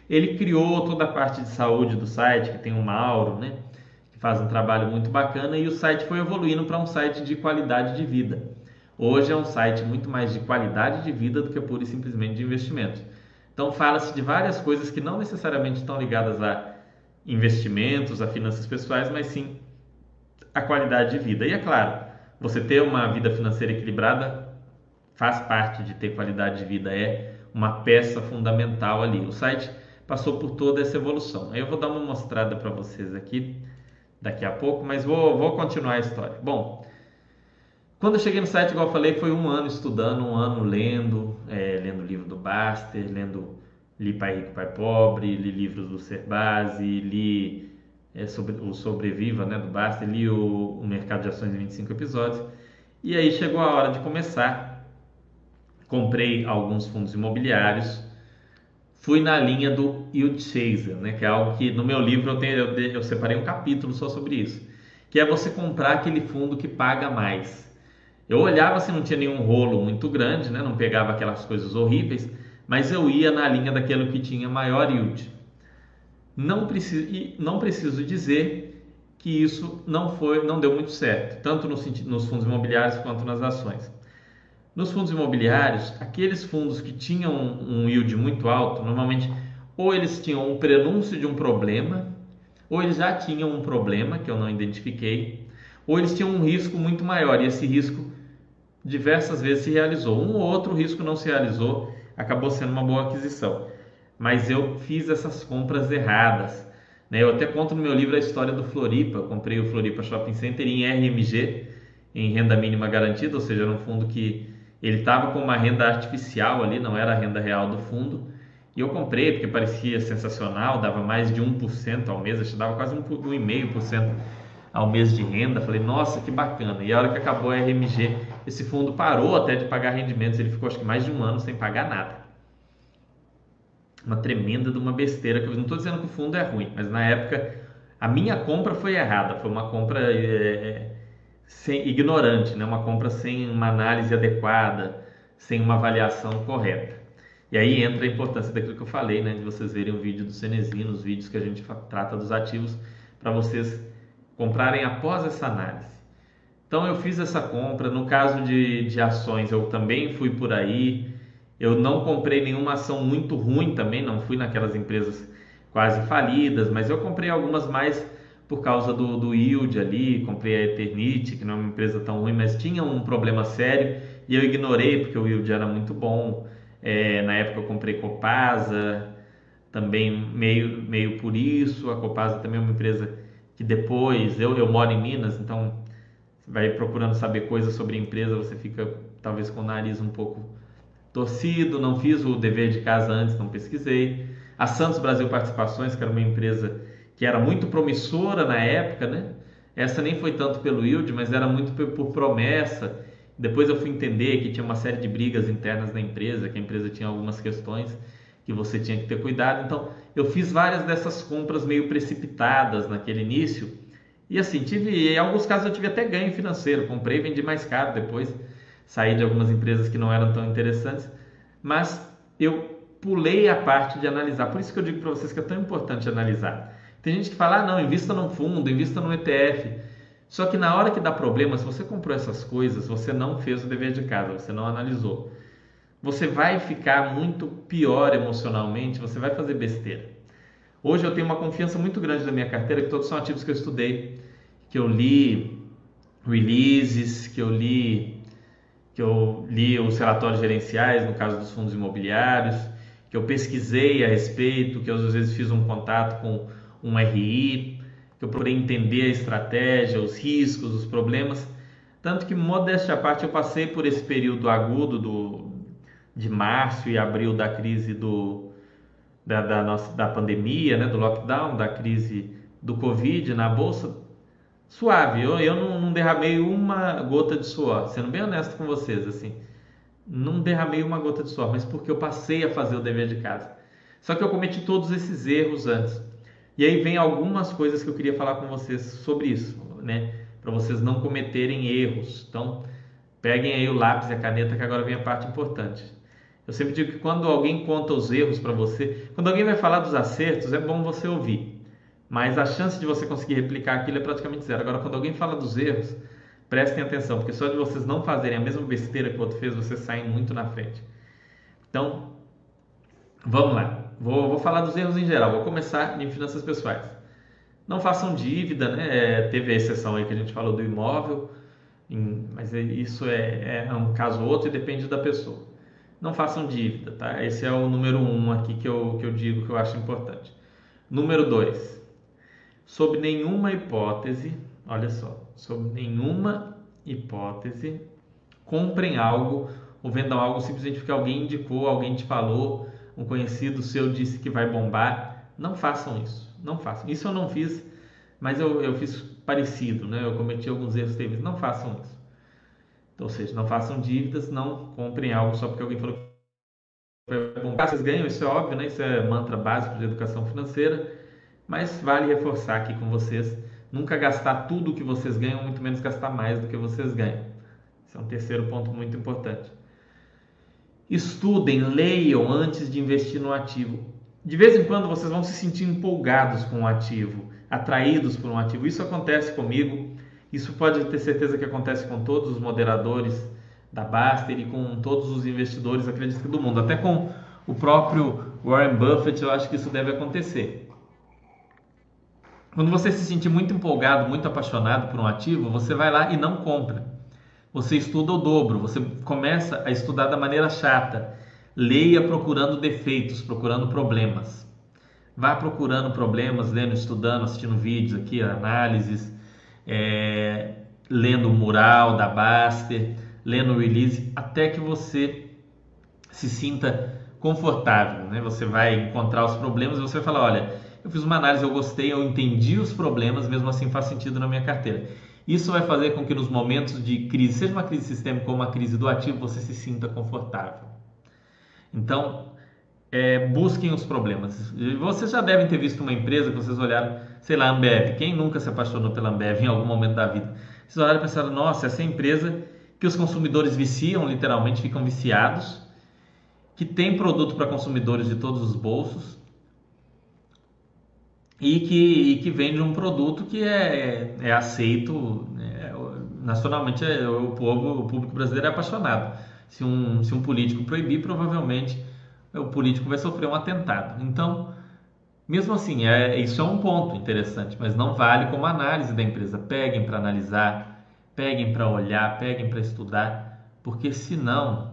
Ele criou toda a parte de saúde do site, que tem o Mauro, né, que faz um trabalho muito bacana, e o site foi evoluindo para um site de qualidade de vida. Hoje é um site muito mais de qualidade de vida do que pura e simplesmente de investimento. Então fala-se de várias coisas que não necessariamente estão ligadas a investimentos, a finanças pessoais, mas sim a qualidade de vida. E é claro, você ter uma vida financeira equilibrada faz parte de ter qualidade de vida, é uma peça fundamental ali. O site passou por toda essa evolução. Eu vou dar uma mostrada para vocês aqui daqui a pouco, mas vou, vou continuar a história. Bom, quando eu cheguei no site, igual eu falei, foi um ano estudando, um ano lendo, é, lendo o livro do Baster, lendo li Pai Rico, Pai Pobre, li livros do Serbase, li é, sobre, o Sobreviva, né, do Baster, li o, o Mercado de Ações em 25 episódios. E aí chegou a hora de começar. Comprei alguns fundos imobiliários, fui na linha do Yield Chaser, né, que é algo que no meu livro eu, tenho, eu, eu separei um capítulo só sobre isso, que é você comprar aquele fundo que paga mais. Eu olhava se não tinha nenhum rolo muito grande, né? não pegava aquelas coisas horríveis, mas eu ia na linha daquele que tinha maior yield. Não preciso, e não preciso dizer que isso não foi, não deu muito certo, tanto no, nos fundos imobiliários quanto nas ações. Nos fundos imobiliários, aqueles fundos que tinham um yield muito alto, normalmente ou eles tinham um prenúncio de um problema, ou eles já tinham um problema que eu não identifiquei, ou eles tinham um risco muito maior e esse risco diversas vezes se realizou. Um ou outro risco não se realizou, acabou sendo uma boa aquisição. Mas eu fiz essas compras erradas. Né? Eu até conto no meu livro a história do Floripa. Eu comprei o Floripa Shopping Center em RMG, em renda mínima garantida, ou seja, era um fundo que ele estava com uma renda artificial ali, não era a renda real do fundo. E eu comprei porque parecia sensacional, dava mais de 1% ao mês, acho dava quase 1,5% ao mês de renda. Falei, nossa, que bacana. E a hora que acabou a RMG, esse fundo parou até de pagar rendimentos. Ele ficou acho que mais de um ano sem pagar nada. Uma tremenda de uma besteira. Que eu não estou dizendo que o fundo é ruim, mas na época a minha compra foi errada. Foi uma compra é, sem, ignorante, né? uma compra sem uma análise adequada, sem uma avaliação correta. E aí entra a importância daquilo que eu falei, né? de vocês verem o vídeo do Cenezino, os vídeos que a gente trata dos ativos, para vocês comprarem após essa análise. Então eu fiz essa compra. No caso de, de ações, eu também fui por aí. Eu não comprei nenhuma ação muito ruim também, não fui naquelas empresas quase falidas, mas eu comprei algumas mais por causa do, do yield ali. Comprei a Eternity, que não é uma empresa tão ruim, mas tinha um problema sério e eu ignorei porque o yield era muito bom. É, na época eu comprei Copasa, também meio, meio por isso. A Copasa também é uma empresa que depois eu, eu moro em Minas, então vai procurando saber coisas sobre a empresa, você fica talvez com o nariz um pouco torcido, não fiz o dever de casa antes, não pesquisei. A Santos Brasil Participações, que era uma empresa que era muito promissora na época, né? Essa nem foi tanto pelo yield, mas era muito por promessa. Depois eu fui entender que tinha uma série de brigas internas na empresa, que a empresa tinha algumas questões que você tinha que ter cuidado. Então, eu fiz várias dessas compras meio precipitadas naquele início. E assim, tive, em alguns casos eu tive até ganho financeiro, comprei e vendi mais caro depois, saí de algumas empresas que não eram tão interessantes, mas eu pulei a parte de analisar. Por isso que eu digo para vocês que é tão importante analisar. Tem gente que fala: "Ah, não, invista num fundo, invista num ETF". Só que na hora que dá problema, se você comprou essas coisas, você não fez o dever de casa, você não analisou você vai ficar muito pior emocionalmente, você vai fazer besteira. Hoje eu tenho uma confiança muito grande na minha carteira, que todos são ativos que eu estudei, que eu li releases, que eu li que eu li os relatórios gerenciais, no caso dos fundos imobiliários, que eu pesquisei a respeito, que eu às vezes fiz um contato com um RI, que eu procurei entender a estratégia, os riscos, os problemas. Tanto que, modéstia à parte, eu passei por esse período agudo do, de março e abril da crise do, da, da, nossa, da pandemia, né, do lockdown, da crise do Covid na bolsa, suave. Eu, eu não, não, derramei uma gota de suor, sendo bem honesto com vocês, assim. Não derramei uma gota de suor, mas porque eu passei a fazer o dever de casa. Só que eu cometi todos esses erros antes. E aí vem algumas coisas que eu queria falar com vocês sobre isso, né? Para vocês não cometerem erros. Então, peguem aí o lápis e a caneta que agora vem a parte importante. Eu sempre digo que quando alguém conta os erros para você, quando alguém vai falar dos acertos, é bom você ouvir. Mas a chance de você conseguir replicar aquilo é praticamente zero. Agora, quando alguém fala dos erros, prestem atenção, porque só de vocês não fazerem a mesma besteira que o outro fez, vocês saem muito na frente. Então, vamos lá. Vou, vou falar dos erros em geral. Vou começar em finanças pessoais. Não façam dívida, né? É, teve a exceção aí que a gente falou do imóvel, em, mas é, isso é, é um caso ou outro e depende da pessoa não façam dívida, tá? Esse é o número um aqui que eu, que eu digo que eu acho importante. Número dois, sob nenhuma hipótese, olha só, sob nenhuma hipótese, comprem algo ou vendam algo simplesmente porque alguém indicou, alguém te falou, um conhecido seu disse que vai bombar. Não façam isso, não façam. Isso eu não fiz, mas eu, eu fiz parecido, né? Eu cometi alguns erros terríveis. Não façam isso. Ou seja, não façam dívidas, não comprem algo só porque alguém falou que bom. Vocês ganham, isso é óbvio, né? Isso é mantra básico de educação financeira, mas vale reforçar aqui com vocês, nunca gastar tudo que vocês ganham, muito menos gastar mais do que vocês ganham. Esse é um terceiro ponto muito importante. Estudem, leiam antes de investir no ativo. De vez em quando vocês vão se sentir empolgados com o ativo, atraídos por um ativo. Isso acontece comigo. Isso pode ter certeza que acontece com todos os moderadores da Baster e com todos os investidores, acredito do mundo. Até com o próprio Warren Buffett, eu acho que isso deve acontecer. Quando você se sentir muito empolgado, muito apaixonado por um ativo, você vai lá e não compra. Você estuda o dobro, você começa a estudar da maneira chata. Leia procurando defeitos, procurando problemas. Vá procurando problemas, lendo, estudando, assistindo vídeos aqui, análises, é, lendo o mural da Baster, lendo o release, até que você se sinta confortável. Né? Você vai encontrar os problemas e você vai falar: olha, eu fiz uma análise, eu gostei, eu entendi os problemas, mesmo assim faz sentido na minha carteira. Isso vai fazer com que nos momentos de crise, seja uma crise sistêmica ou uma crise do ativo, você se sinta confortável. Então, é, busquem os problemas. Vocês já devem ter visto uma empresa que vocês olharam sei lá, Ambev. Quem nunca se apaixonou pela Ambev em algum momento da vida? Vocês olharam e pensaram, nossa, essa é empresa que os consumidores viciam, literalmente ficam viciados, que tem produto para consumidores de todos os bolsos e que, e que vende um produto que é, é aceito é, nacionalmente, é, o, povo, o público brasileiro é apaixonado. Se um, se um político proibir, provavelmente o político vai sofrer um atentado. Então, mesmo assim, é, isso é um ponto interessante, mas não vale como análise da empresa. Peguem para analisar, peguem para olhar, peguem para estudar, porque senão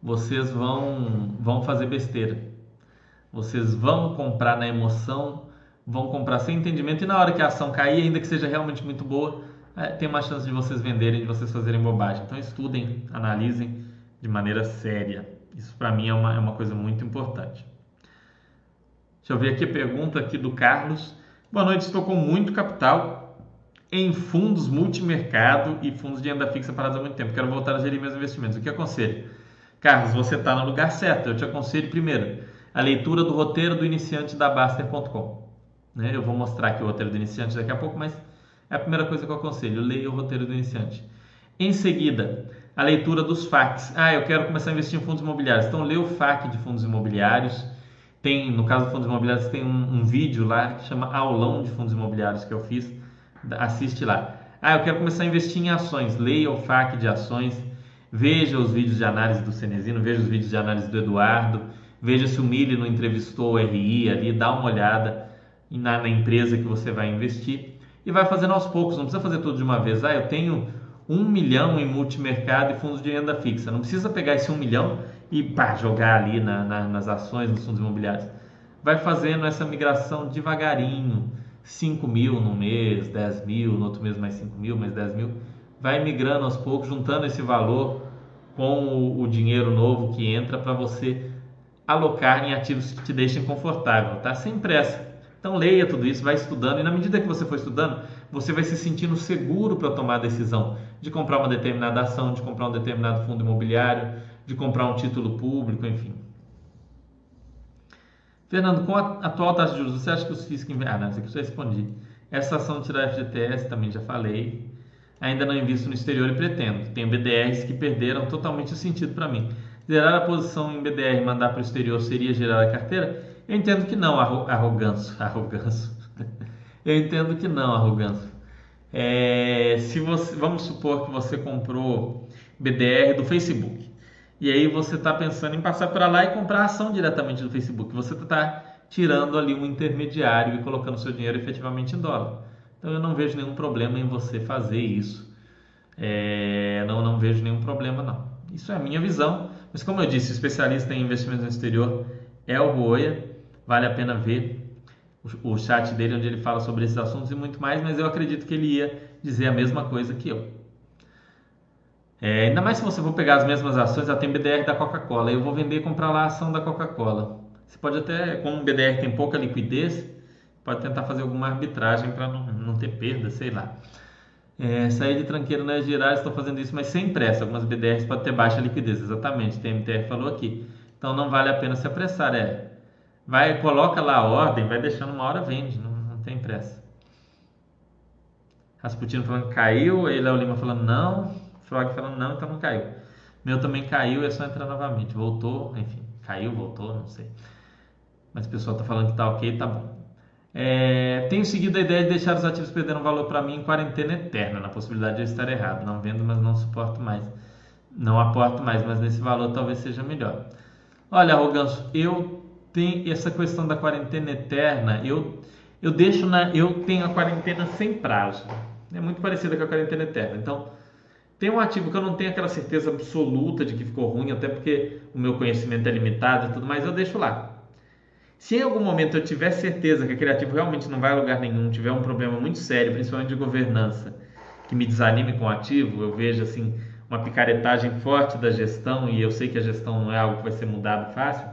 vocês vão, vão fazer besteira. Vocês vão comprar na emoção, vão comprar sem entendimento e na hora que a ação cair, ainda que seja realmente muito boa, é, tem uma chance de vocês venderem, de vocês fazerem bobagem. Então estudem, analisem de maneira séria. Isso para mim é uma, é uma coisa muito importante. Deixa eu ver aqui a pergunta aqui do Carlos. Boa noite, estou com muito capital em fundos multimercado e fundos de renda fixa parados há muito tempo. Quero voltar a gerir meus investimentos. O que aconselho? Carlos, você está no lugar certo. Eu te aconselho primeiro a leitura do roteiro do iniciante da Baster.com. Né? Eu vou mostrar aqui o roteiro do iniciante daqui a pouco, mas é a primeira coisa que eu aconselho. Leia o roteiro do iniciante. Em seguida, a leitura dos FAQs. Ah, eu quero começar a investir em fundos imobiliários. Então, lê o FAQ de fundos imobiliários tem, no caso do fundos imobiliários, tem um, um, vídeo lá que chama Aulão de Fundos Imobiliários que eu fiz. Assiste lá. Ah, eu quero começar a investir em ações. Leia o FAQ de ações. Veja os vídeos de análise do Cenezino, veja os vídeos de análise do Eduardo. Veja se o Mili não entrevistou o RI ali. Dá uma olhada na, na empresa que você vai investir. E vai fazendo aos poucos, não precisa fazer tudo de uma vez. Ah, eu tenho um milhão em multimercado e fundos de renda fixa. Não precisa pegar esse um milhão e pá, jogar ali na, na, nas ações, nos fundos imobiliários. Vai fazendo essa migração devagarinho, 5 mil no mês, 10 mil, no outro mês mais 5 mil, mais 10 mil. Vai migrando aos poucos, juntando esse valor com o, o dinheiro novo que entra para você alocar em ativos que te deixem confortável, tá? Sem pressa. Então leia tudo isso, vai estudando e na medida que você for estudando, você vai se sentindo seguro para tomar a decisão de comprar uma determinada ação, de comprar um determinado fundo imobiliário, de comprar um título público, enfim. Fernando, com a atual taxa de juros, você acha que os FIIs que... Ah, não, isso aqui eu já respondi. Essa ação de tirar FGTS, também já falei. Ainda não invisto no exterior e pretendo. Tenho BDRs que perderam totalmente o sentido para mim. Zerar a posição em BDR e mandar para o exterior seria gerar a carteira? Eu entendo que não, arrogância. Arrogância. Eu entendo que não, arrogância. É, se você, vamos supor que você comprou BDR do Facebook e aí você está pensando em passar para lá e comprar ação diretamente do Facebook. Você está tirando ali um intermediário e colocando seu dinheiro efetivamente em dólar. Então eu não vejo nenhum problema em você fazer isso. É, não, não vejo nenhum problema não. Isso é a minha visão. Mas como eu disse, especialista em investimentos no exterior é o Roya. Vale a pena ver o, o chat dele onde ele fala sobre esses assuntos e muito mais, mas eu acredito que ele ia dizer a mesma coisa que eu. É, ainda mais se você for pegar as mesmas ações, ela tem BDR da Coca-Cola. Eu vou vender e comprar lá a ação da Coca-Cola. Você pode até, como o BDR tem pouca liquidez, pode tentar fazer alguma arbitragem para não, não ter perda, sei lá. É, sair de tranqueiro não é girar, estou fazendo isso, mas sem pressa. Algumas BDRs podem ter baixa liquidez, exatamente. O TMTR falou aqui. Então não vale a pena se apressar. É, vai, coloca lá a ordem, vai deixando uma hora, vende, não, não tem pressa. Rasputino falando que caiu, Léo Lima falando não, Frog falando não, então não caiu. Meu também caiu, é só entrar novamente. Voltou, enfim, caiu, voltou, não sei. Mas o pessoal está falando que tá ok, tá bom. É, tenho seguido a ideia de deixar os ativos perdendo valor para mim em quarentena eterna, na possibilidade de eu estar errado. Não vendo, mas não suporto mais. Não aporto mais, mas nesse valor talvez seja melhor. Olha, Arroganço, eu tenho essa questão da quarentena eterna, eu, eu deixo na. Eu tenho a quarentena sem prazo. É muito parecida com a quarentena eterna. Então, tem um ativo que eu não tenho aquela certeza absoluta de que ficou ruim, até porque o meu conhecimento é limitado e tudo mais, eu deixo lá. Se em algum momento eu tiver certeza que aquele ativo realmente não vai a lugar nenhum, tiver um problema muito sério, principalmente de governança, que me desanime com o ativo, eu vejo assim uma picaretagem forte da gestão e eu sei que a gestão não é algo que vai ser mudado fácil,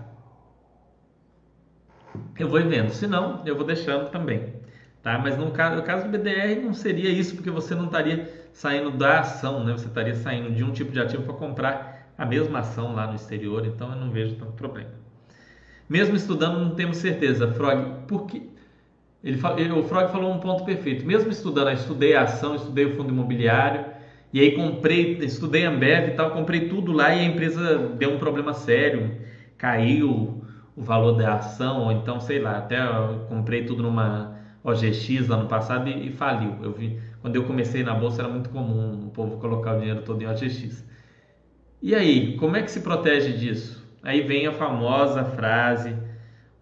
eu vou vendo. Se não, eu vou deixando também. Tá? Mas no caso, no caso do BDR não seria isso, porque você não estaria saindo da ação, né? você estaria saindo de um tipo de ativo para comprar a mesma ação lá no exterior, então eu não vejo tanto problema. Mesmo estudando, não temos certeza, Frog, porque ele, ele, o Frog falou um ponto perfeito. Mesmo estudando, estudei a ação, estudei o fundo imobiliário, e aí comprei, estudei Ambev e tal, comprei tudo lá e a empresa deu um problema sério, caiu o valor da ação, ou então, sei lá, até comprei tudo numa OGX ano passado e, e, faliu. Eu vi, quando eu comecei na bolsa era muito comum o povo colocar o dinheiro todo em OGX. E aí, como é que se protege disso? Aí vem a famosa frase,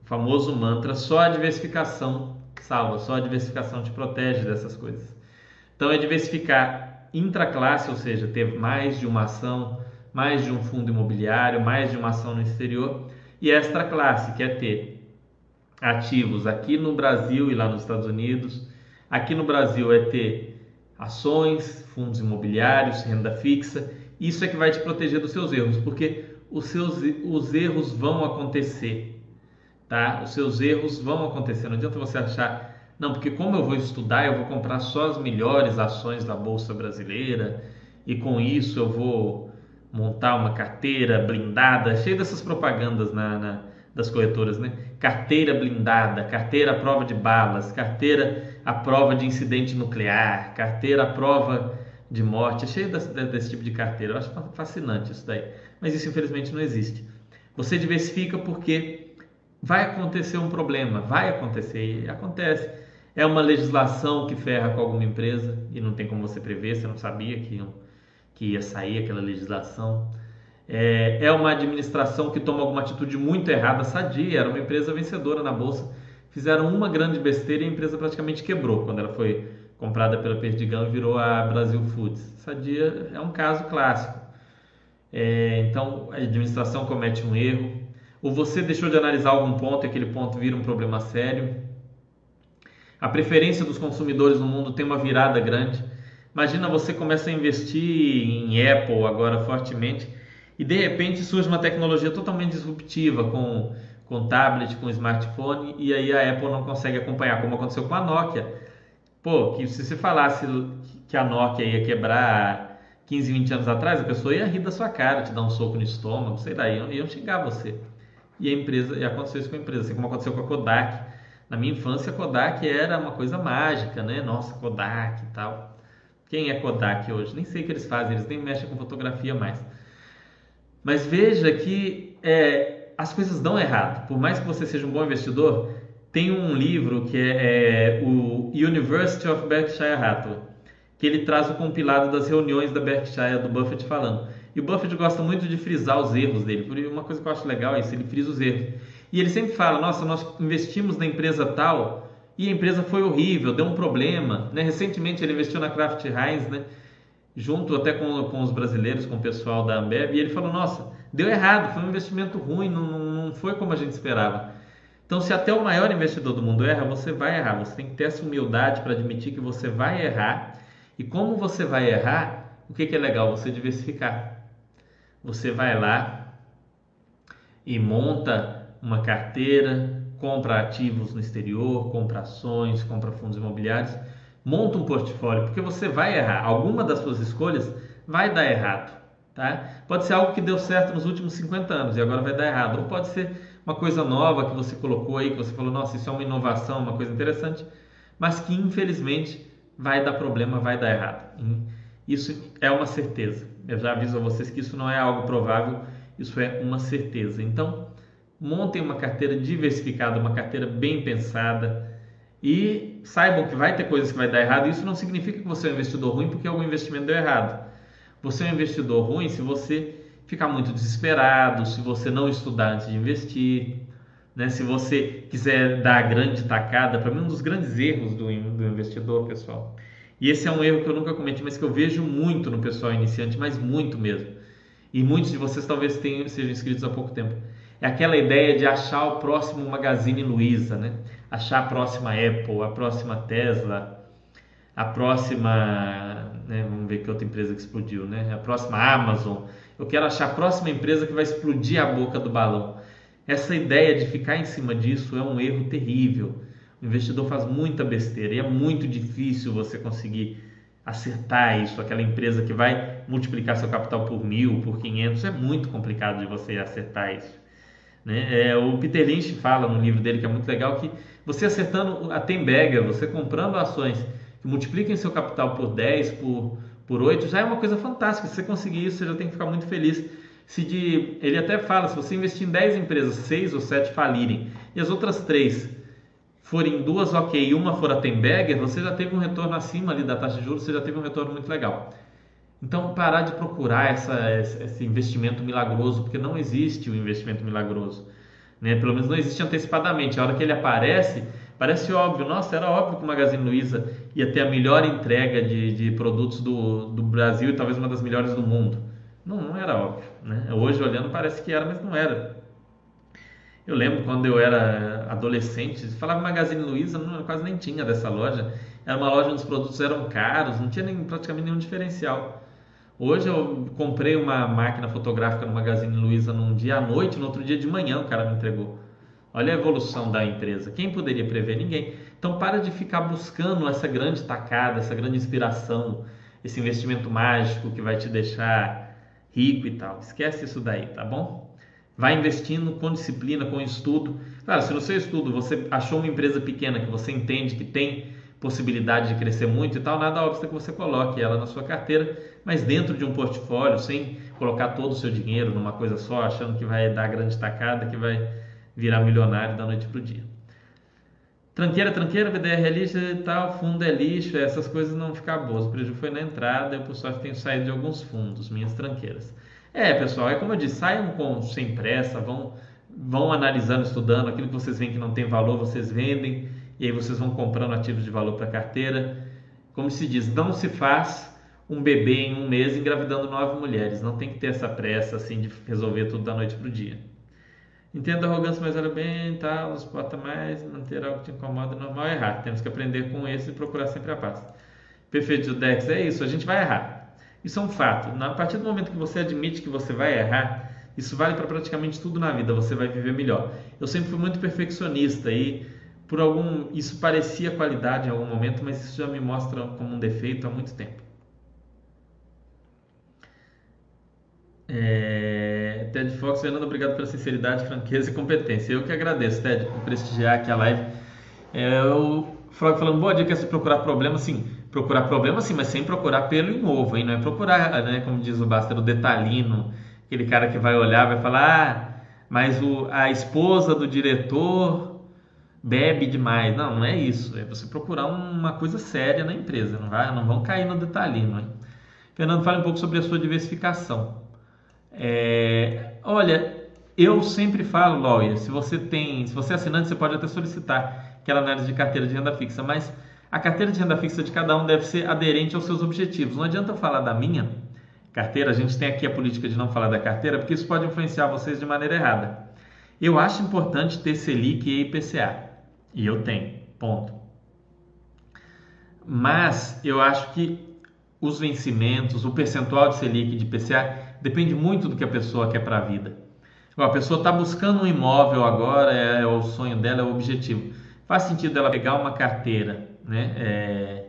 o famoso mantra: só a diversificação salva, só a diversificação te protege dessas coisas. Então é diversificar intraclasse, ou seja, ter mais de uma ação, mais de um fundo imobiliário, mais de uma ação no exterior, e extra classe, que é ter ativos aqui no Brasil e lá nos Estados Unidos. Aqui no Brasil é ter ações, fundos imobiliários, renda fixa. Isso é que vai te proteger dos seus erros, porque os seus os erros vão acontecer, tá? Os seus erros vão acontecer. Não adianta você achar, não, porque como eu vou estudar, eu vou comprar só as melhores ações da bolsa brasileira e com isso eu vou montar uma carteira blindada, cheia dessas propagandas na, na das corretoras, né? Carteira blindada, carteira à prova de balas, carteira à prova de incidente nuclear, carteira à prova de morte, é cheio desse, desse tipo de carteira. Eu acho fascinante isso daí mas isso infelizmente não existe. Você diversifica porque vai acontecer um problema, vai acontecer e acontece. É uma legislação que ferra com alguma empresa e não tem como você prever, você não sabia que, que ia sair aquela legislação. É, é uma administração que toma alguma atitude muito errada, sadia, era uma empresa vencedora na bolsa. Fizeram uma grande besteira e a empresa praticamente quebrou quando ela foi comprada pela Perdigão e virou a Brasil Foods. Sadia é um caso clássico. É, então, a administração comete um erro, ou você deixou de analisar algum ponto e aquele ponto vira um problema sério. A preferência dos consumidores no mundo tem uma virada grande. Imagina você começa a investir em Apple agora fortemente e de repente surge uma tecnologia totalmente disruptiva com, com tablet, com smartphone e aí a Apple não consegue acompanhar, como aconteceu com a Nokia. Pô, que se você falasse que a Nokia ia quebrar 15, 20 anos atrás, a pessoa ia rir da sua cara, te dar um soco no estômago, sei lá, iam, iam xingar você. E a empresa, e aconteceu isso com a empresa, assim como aconteceu com a Kodak. Na minha infância, a Kodak era uma coisa mágica, né? Nossa, Kodak e tal. Quem é Kodak hoje? Nem sei o que eles fazem, eles nem mexem com fotografia mais. Mas veja que é, as coisas dão errado. Por mais que você seja um bom investidor, tem um livro que é, é o University of Berkshire Hathaway que ele traz o compilado das reuniões da Berkshire do Buffett falando. E o Buffett gosta muito de frisar os erros dele. Uma coisa que eu acho legal é isso, ele frisa os erros. E ele sempre fala: "Nossa, nós investimos na empresa tal e a empresa foi horrível, deu um problema", né? Recentemente ele investiu na Kraft Heinz, né? Junto até com, com os brasileiros, com o pessoal da Ambev, e ele falou: "Nossa, deu errado, foi um investimento ruim, não, não foi como a gente esperava". Então, se até o maior investidor do mundo erra, você vai errar. Você tem que ter essa humildade para admitir que você vai errar e como você vai errar, o que, que é legal? Você diversificar. Você vai lá e monta uma carteira, compra ativos no exterior, compra ações, compra fundos imobiliários, monta um portfólio, porque você vai errar. Alguma das suas escolhas vai dar errado. Tá? Pode ser algo que deu certo nos últimos 50 anos e agora vai dar errado. Ou pode ser uma coisa nova que você colocou aí, que você falou, nossa, isso é uma inovação, uma coisa interessante, mas que infelizmente vai dar problema, vai dar errado. Isso é uma certeza. Eu já aviso a vocês que isso não é algo provável, isso é uma certeza. Então, montem uma carteira diversificada, uma carteira bem pensada e saibam que vai ter coisas que vai dar errado. Isso não significa que você é um investidor ruim porque algum investimento deu errado. Você é um investidor ruim se você ficar muito desesperado, se você não estudar antes de investir, né? Se você quiser dar a grande tacada, para mim um dos grandes erros do, do investidor, pessoal. E esse é um erro que eu nunca cometi, mas que eu vejo muito no pessoal iniciante, mas muito mesmo. E muitos de vocês talvez tenham, sejam inscritos há pouco tempo. É aquela ideia de achar o próximo Magazine Luiza, né? Achar a próxima Apple, a próxima Tesla, a próxima, né? vamos ver que outra empresa que explodiu, né? A próxima Amazon. Eu quero achar a próxima empresa que vai explodir a boca do balão. Essa ideia de ficar em cima disso é um erro terrível. O investidor faz muita besteira e é muito difícil você conseguir acertar isso. Aquela empresa que vai multiplicar seu capital por mil, por quinhentos, é muito complicado de você acertar isso. Né? É, o Peter Lynch fala no livro dele que é muito legal que você acertando a Temberger, você comprando ações que multipliquem seu capital por 10, por, por 8, já é uma coisa fantástica. Se você conseguir isso, você já tem que ficar muito feliz se de, ele até fala, se você investir em 10 empresas, 6 ou 7 falirem e as outras 3 forem duas ok e uma for a Temberger, você já teve um retorno acima ali da taxa de juros, você já teve um retorno muito legal. Então, parar de procurar essa, esse investimento milagroso, porque não existe o investimento milagroso. Né? Pelo menos não existe antecipadamente. A hora que ele aparece, parece óbvio. Nossa, era óbvio que o Magazine Luiza ia ter a melhor entrega de, de produtos do, do Brasil e talvez uma das melhores do mundo. Não, não era óbvio. Né? Hoje, olhando, parece que era, mas não era. Eu lembro quando eu era adolescente, falava Magazine Luiza, não, quase nem tinha dessa loja. Era uma loja onde os produtos eram caros, não tinha nem, praticamente nenhum diferencial. Hoje eu comprei uma máquina fotográfica no Magazine Luiza num dia à noite, no outro dia de manhã o cara me entregou. Olha a evolução da empresa. Quem poderia prever? Ninguém. Então para de ficar buscando essa grande tacada, essa grande inspiração, esse investimento mágico que vai te deixar rico e tal. Esquece isso daí, tá bom? Vai investindo com disciplina, com estudo. Claro, se no seu estudo você achou uma empresa pequena que você entende que tem possibilidade de crescer muito e tal, nada obsta que você coloque ela na sua carteira, mas dentro de um portfólio, sem colocar todo o seu dinheiro numa coisa só, achando que vai dar grande tacada, que vai virar milionário da noite para o dia. Tranqueira, tranqueira, VDR é lixo e tal, fundo é lixo, essas coisas não ficam boas. O prejuízo foi na entrada, eu por sorte tenho saído de alguns fundos, minhas tranqueiras. É, pessoal, é como eu disse, saiam com, sem pressa, vão, vão analisando, estudando, aquilo que vocês veem que não tem valor, vocês vendem, e aí vocês vão comprando ativos de valor para carteira. como se diz, não se faz um bebê em um mês engravidando nove mulheres. Não tem que ter essa pressa assim de resolver tudo da noite para o dia. Entenda a arrogância, mas olha bem, tal, não suporta mais, manter algo que te incomoda, normal é errar. Temos que aprender com isso e procurar sempre a paz. Perfeito, Dex, é isso, a gente vai errar. Isso é um fato. A partir do momento que você admite que você vai errar, isso vale para praticamente tudo na vida, você vai viver melhor. Eu sempre fui muito perfeccionista e por algum isso parecia qualidade em algum momento, mas isso já me mostra como um defeito há muito tempo. É, Ted Fox, Fernando, obrigado pela sinceridade, franqueza e competência. Eu que agradeço, Ted, por prestigiar aqui a live. É, o Frog falando, boa dica é se procurar problema, sim. Procurar problema, sim, mas sem procurar pelo em ovo, hein? Não é procurar, né, como diz o Baster, o detalhino, aquele cara que vai olhar, vai falar, ah, mas o, a esposa do diretor bebe demais. Não, não é isso. É você procurar uma coisa séria na empresa. Não, vai, não vão cair no detalhinho. Hein? Fernando, fale um pouco sobre a sua diversificação. É, olha, eu sempre falo, lawyer, se você tem, se você é assinante, você pode até solicitar aquela análise de carteira de renda fixa, mas a carteira de renda fixa de cada um deve ser aderente aos seus objetivos. Não adianta eu falar da minha carteira, a gente tem aqui a política de não falar da carteira, porque isso pode influenciar vocês de maneira errada. Eu acho importante ter Selic e IPCA. E eu tenho, ponto. Mas eu acho que os vencimentos, o percentual de Selic de IPCA depende muito do que a pessoa quer para a vida. A pessoa está buscando um imóvel agora, é, é, o sonho dela, é o objetivo. Faz sentido ela pegar uma carteira, né? É,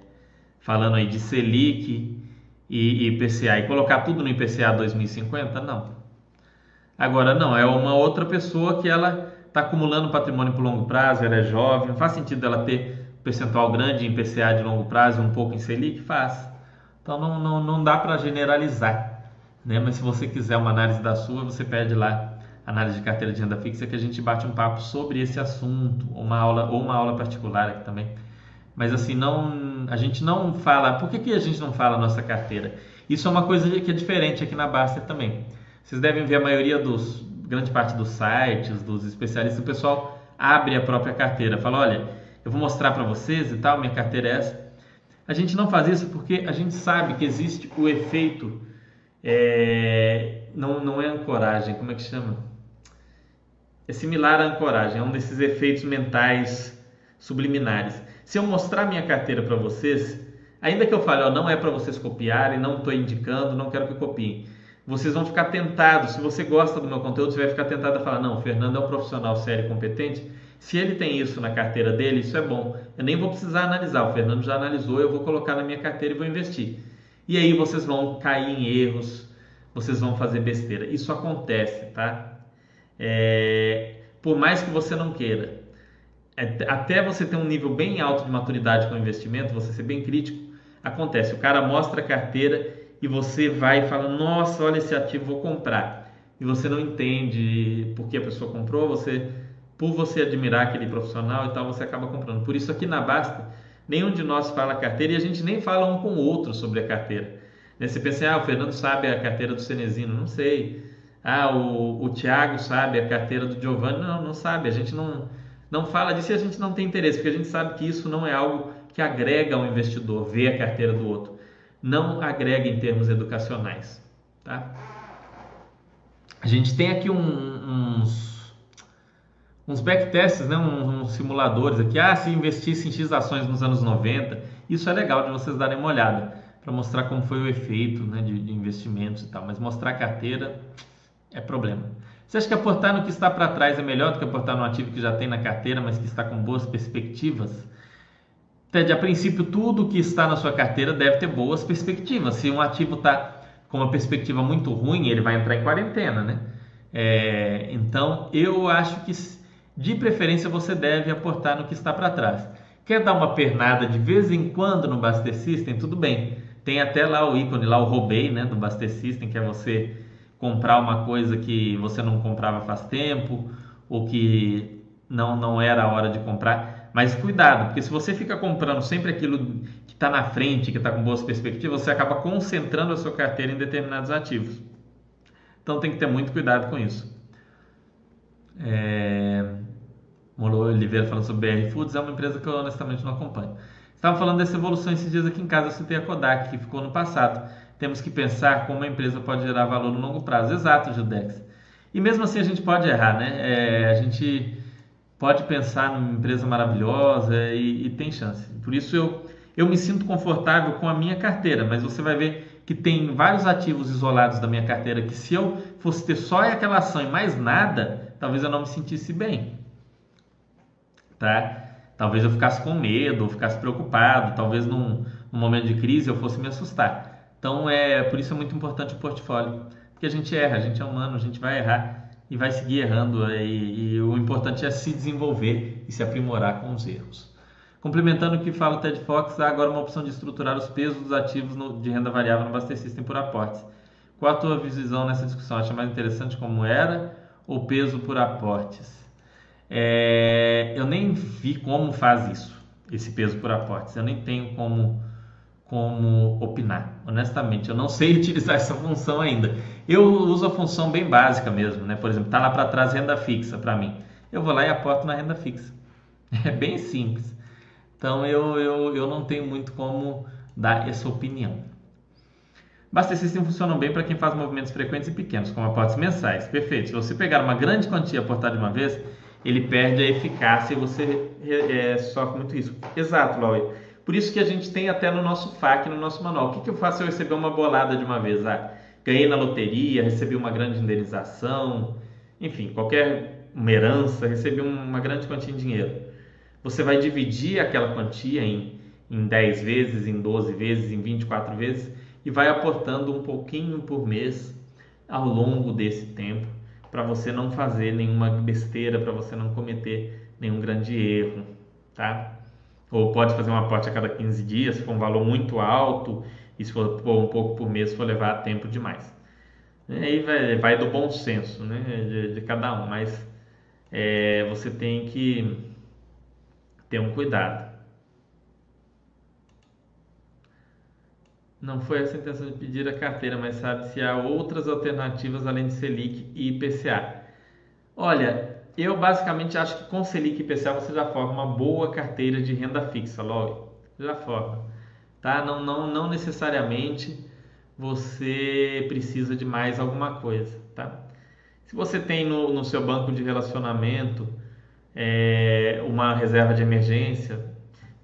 falando aí de Selic e, e IPCA e colocar tudo no IPCA 2050? Não. Agora, não, é uma outra pessoa que ela está acumulando patrimônio por longo prazo, ela é jovem, faz sentido ela ter percentual grande em PCA de longo prazo um pouco em Selic? Faz. Então não, não, não dá para generalizar. Né? Mas se você quiser uma análise da sua, você pede lá análise de carteira de renda fixa que a gente bate um papo sobre esse assunto, uma aula ou uma aula particular aqui também. Mas assim, não, a gente não fala. Por que, que a gente não fala nossa carteira? Isso é uma coisa que é diferente aqui na Baster também. Vocês devem ver a maioria dos, grande parte dos sites, dos especialistas, o pessoal abre a própria carteira, fala, olha, eu vou mostrar para vocês e tal, minha carteira é essa. A gente não faz isso porque a gente sabe que existe o efeito, é, não, não é ancoragem, como é que chama? É similar à ancoragem, é um desses efeitos mentais subliminares. Se eu mostrar minha carteira para vocês, ainda que eu fale, ó, não é para vocês copiarem, não estou indicando, não quero que copiem vocês vão ficar tentados. Se você gosta do meu conteúdo, você vai ficar tentado a falar: não, o Fernando é um profissional sério e competente. Se ele tem isso na carteira dele, isso é bom. Eu nem vou precisar analisar. O Fernando já analisou, eu vou colocar na minha carteira e vou investir. E aí vocês vão cair em erros, vocês vão fazer besteira. Isso acontece, tá? É... Por mais que você não queira, é, até você ter um nível bem alto de maturidade com o investimento, você ser bem crítico, acontece. O cara mostra a carteira e você vai e fala: Nossa, olha esse ativo, vou comprar. E você não entende por que a pessoa comprou, você, por você admirar aquele profissional e tal, você acaba comprando. Por isso, aqui na Basta, nenhum de nós fala carteira e a gente nem fala um com o outro sobre a carteira. Né? Você pensa, ah, o Fernando sabe a carteira do Cenezino, não sei. Ah, o, o Tiago sabe a carteira do Giovanni, não, não sabe. A gente não, não fala disso e a gente não tem interesse, porque a gente sabe que isso não é algo que agrega ao investidor, ver a carteira do outro não agrega em termos educacionais. Tá? A gente tem aqui um, uns, uns backtests, né? uns, uns, simuladores aqui. Ah, se investisse em X ações nos anos 90, isso é legal de vocês darem uma olhada para mostrar como foi o efeito né, de, de investimentos e tal. Mas mostrar carteira é problema. Você acha que aportar no que está para trás é melhor do que aportar no ativo que já tem na carteira, mas que está com boas perspectivas? Ted, a princípio, tudo que está na sua carteira deve ter boas perspectivas. Se um ativo está com uma perspectiva muito ruim, ele vai entrar em quarentena, né? É, então, eu acho que de preferência você deve aportar no que está para trás. Quer dar uma pernada de vez em quando no Baster System? Tudo bem. Tem até lá o ícone, lá o roubei, né, do Baster System, que é você comprar uma coisa que você não comprava faz tempo ou que não, não era a hora de comprar. Mas cuidado, porque se você fica comprando sempre aquilo que está na frente, que está com boas perspectivas, você acaba concentrando a sua carteira em determinados ativos. Então tem que ter muito cuidado com isso. É... Molo Oliveira falando sobre BR Foods, é uma empresa que eu honestamente não acompanho. Estava falando dessa evolução esses dias aqui em casa, eu citei a Kodak, que ficou no passado. Temos que pensar como a empresa pode gerar valor no longo prazo. Exato, Judex. E mesmo assim a gente pode errar, né? É, a gente pode pensar numa empresa maravilhosa e, e, tem chance. Por isso eu, eu me sinto confortável com a minha carteira, mas você vai ver que tem vários ativos isolados da minha carteira que se eu fosse ter só aquela ação e mais nada, talvez eu não me sentisse bem. Tá? Talvez eu ficasse com medo, ou ficasse preocupado, talvez num, num momento de crise eu fosse me assustar. Então é por isso é muito importante o portfólio, porque a gente erra, a gente é humano, a gente vai errar e vai seguir errando e, e o importante é se desenvolver e se aprimorar com os erros. Complementando o que fala o Ted Fox, há agora uma opção de estruturar os pesos dos ativos no, de renda variável no Baster System por aportes. Qual a tua visão nessa discussão? Acha mais interessante como era ou peso por aportes? É, eu nem vi como faz isso, esse peso por aportes. Eu nem tenho como, como opinar, honestamente. Eu não sei utilizar essa função ainda. Eu uso a função bem básica mesmo, né? Por exemplo, tá lá para trás renda fixa para mim. Eu vou lá e aporto na renda fixa. É bem simples. Então eu, eu, eu não tenho muito como dar essa opinião. Basta System funcionam bem para quem faz movimentos frequentes e pequenos, como aportes mensais. Perfeito. Se você pegar uma grande quantia e aportar de uma vez, ele perde a eficácia e você é, sofre muito isso. Exato, Lauer. Por isso que a gente tem até no nosso FAQ, no nosso manual. O que, que eu faço se eu receber uma bolada de uma vez? Ah, ganhei na loteria, recebi uma grande indenização, enfim, qualquer uma herança, recebi uma grande quantia em dinheiro. Você vai dividir aquela quantia em, em 10 vezes, em 12 vezes, em 24 vezes e vai aportando um pouquinho por mês ao longo desse tempo para você não fazer nenhuma besteira, para você não cometer nenhum grande erro, tá? Ou pode fazer um aporte a cada 15 dias, se for um valor muito alto, e se for um pouco por mês, for levar tempo demais. Aí vai, vai do bom senso né, de, de cada um, mas é, você tem que ter um cuidado. Não foi essa a intenção de pedir a carteira, mas sabe se há outras alternativas além de Selic e IPCA. Olha, eu basicamente acho que com Selic e IPCA você já forma uma boa carteira de renda fixa, logo. Já forma. Tá? Não, não, não necessariamente você precisa de mais alguma coisa, tá? Se você tem no, no seu banco de relacionamento é, uma reserva de emergência,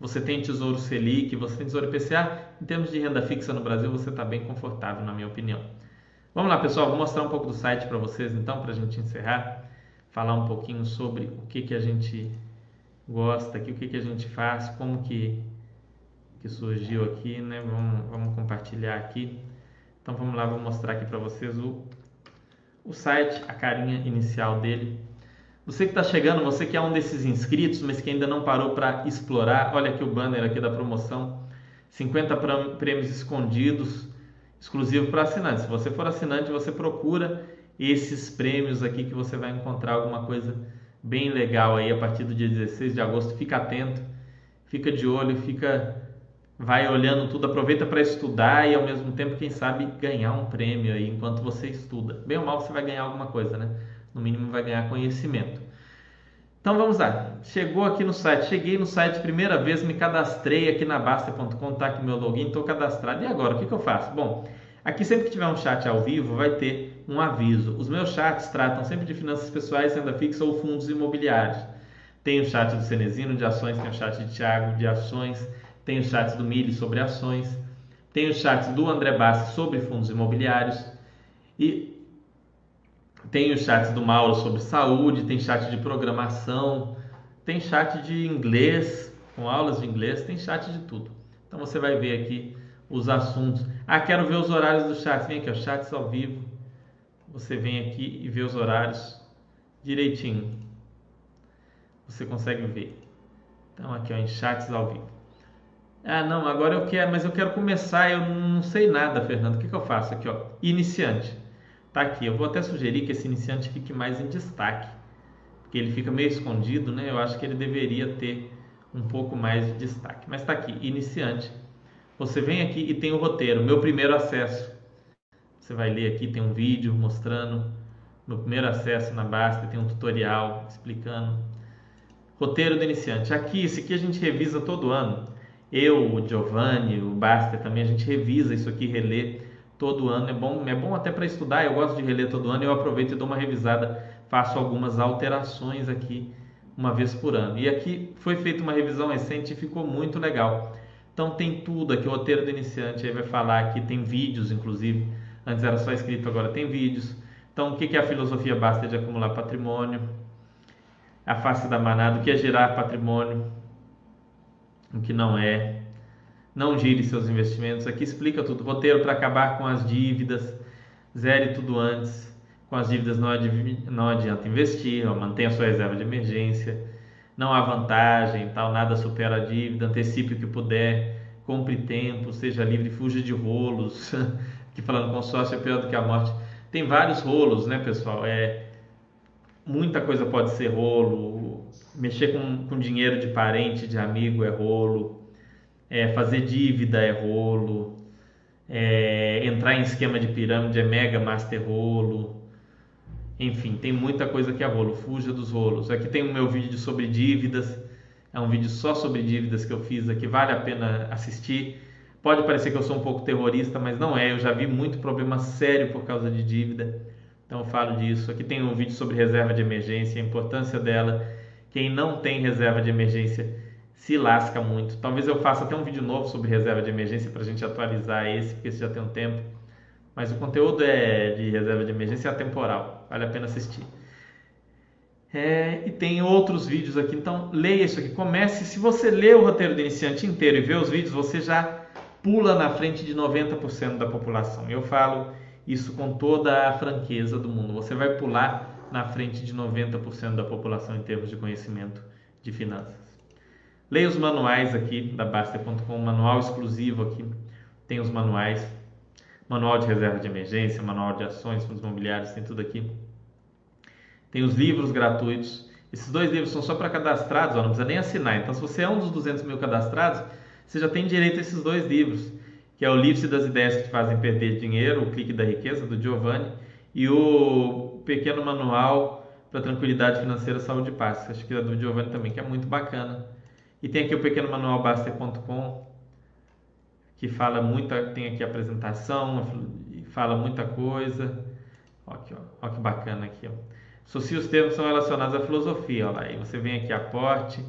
você tem Tesouro Selic, você tem Tesouro IPCA, em termos de renda fixa no Brasil, você está bem confortável, na minha opinião. Vamos lá, pessoal, vou mostrar um pouco do site para vocês, então, para a gente encerrar, falar um pouquinho sobre o que, que a gente gosta aqui, o que, que a gente faz, como que, que surgiu aqui, né? Vamos, vamos compartilhar aqui. Então, vamos lá, vou mostrar aqui para vocês o, o site, a carinha inicial dele. Você que está chegando, você que é um desses inscritos, mas que ainda não parou para explorar, olha aqui o banner aqui da promoção, 50 prêmios escondidos, exclusivo para assinantes. Se você for assinante, você procura esses prêmios aqui que você vai encontrar alguma coisa bem legal aí a partir do dia 16 de agosto. Fica atento, fica de olho, fica vai olhando tudo, aproveita para estudar e ao mesmo tempo, quem sabe, ganhar um prêmio aí enquanto você estuda. Bem ou mal você vai ganhar alguma coisa, né? no mínimo vai ganhar conhecimento. Então vamos lá. Chegou aqui no site, cheguei no site primeira vez, me cadastrei aqui na Basta.com, tá aqui meu login, estou cadastrado. E agora, o que, que eu faço? Bom, aqui sempre que tiver um chat ao vivo, vai ter um aviso. Os meus chats tratam sempre de finanças pessoais, renda fixa ou fundos imobiliários. Tem o chat do Cenezino de ações, tem o chat de Thiago de ações, tem o chat do Mili sobre ações, tem o chat do André Bassi sobre fundos imobiliários. E tem os chats do Mauro sobre saúde, tem chat de programação, tem chat de inglês, com aulas de inglês, tem chat de tudo. Então você vai ver aqui os assuntos. Ah, quero ver os horários do chat. Vem aqui, ó, chats ao vivo. Você vem aqui e vê os horários direitinho. Você consegue ver. Então aqui, ó, em chats ao vivo. Ah, não, agora eu quero, mas eu quero começar, eu não sei nada, Fernando. O que, que eu faço aqui, ó? Iniciante. Tá aqui. Eu vou até sugerir que esse iniciante fique mais em destaque, porque ele fica meio escondido, né? Eu acho que ele deveria ter um pouco mais de destaque. Mas está aqui, iniciante. Você vem aqui e tem o roteiro, meu primeiro acesso. Você vai ler aqui, tem um vídeo mostrando meu primeiro acesso na Basta, tem um tutorial explicando. Roteiro do iniciante. Aqui, esse aqui a gente revisa todo ano. Eu, o Giovanni, o Baster também, a gente revisa isso aqui, relê todo ano. É bom, é bom até para estudar, eu gosto de reler todo ano, eu aproveito e dou uma revisada, faço algumas alterações aqui uma vez por ano. E aqui foi feita uma revisão recente e ficou muito legal. Então tem tudo aqui, o roteiro do iniciante aí vai falar aqui, tem vídeos inclusive. Antes era só escrito, agora tem vídeos. Então o que é a filosofia basta de acumular patrimônio? A face da manada, o que é gerar patrimônio? O que não é? Não gire seus investimentos. Aqui explica tudo. Roteiro para acabar com as dívidas. Zere tudo antes. Com as dívidas não, adianta, não adianta investir. Mantenha sua reserva de emergência não há vantagem, tal, nada supera a dívida, antecipe o que puder, compre tempo, seja livre, fuja de rolos. Aqui falando consórcio é pior do que a morte. Tem vários rolos, né, pessoal? É muita coisa pode ser rolo. Mexer com, com dinheiro de parente, de amigo é rolo. É, fazer dívida é rolo. É, entrar em esquema de pirâmide é mega master rolo. Enfim, tem muita coisa que é rolo, fuja dos rolos. Aqui tem o meu vídeo sobre dívidas, é um vídeo só sobre dívidas que eu fiz aqui, vale a pena assistir. Pode parecer que eu sou um pouco terrorista, mas não é, eu já vi muito problema sério por causa de dívida, então eu falo disso. Aqui tem um vídeo sobre reserva de emergência, a importância dela. Quem não tem reserva de emergência se lasca muito. Talvez eu faça até um vídeo novo sobre reserva de emergência para a gente atualizar esse, porque esse já tem um tempo mas o conteúdo é de reserva de emergência é temporal, vale a pena assistir. É, e tem outros vídeos aqui, então leia isso aqui. Comece, se você lê o roteiro do iniciante inteiro e vê os vídeos, você já pula na frente de 90% da população. Eu falo isso com toda a franqueza do mundo. Você vai pular na frente de 90% da população em termos de conhecimento de finanças. Leia os manuais aqui da Baster.com, manual exclusivo aqui. Tem os manuais manual de reserva de emergência, manual de ações, fundos imobiliários, tem tudo aqui. Tem os livros gratuitos. Esses dois livros são só para cadastrados, ó, não precisa nem assinar. Então, se você é um dos 200 mil cadastrados, você já tem direito a esses dois livros, que é o Livre-se das Ideias que te fazem perder dinheiro, o Clique da Riqueza, do Giovanni, e o Pequeno Manual para Tranquilidade Financeira, Saúde e Paz, acho que é do Giovanni também, que é muito bacana. E tem aqui o Pequeno Manual Baster.com, que fala muita, tem aqui apresentação, fala muita coisa. Ó, aqui, ó, que bacana aqui, ó. Os termos são relacionados à filosofia, lá. Aí você vem aqui aporte,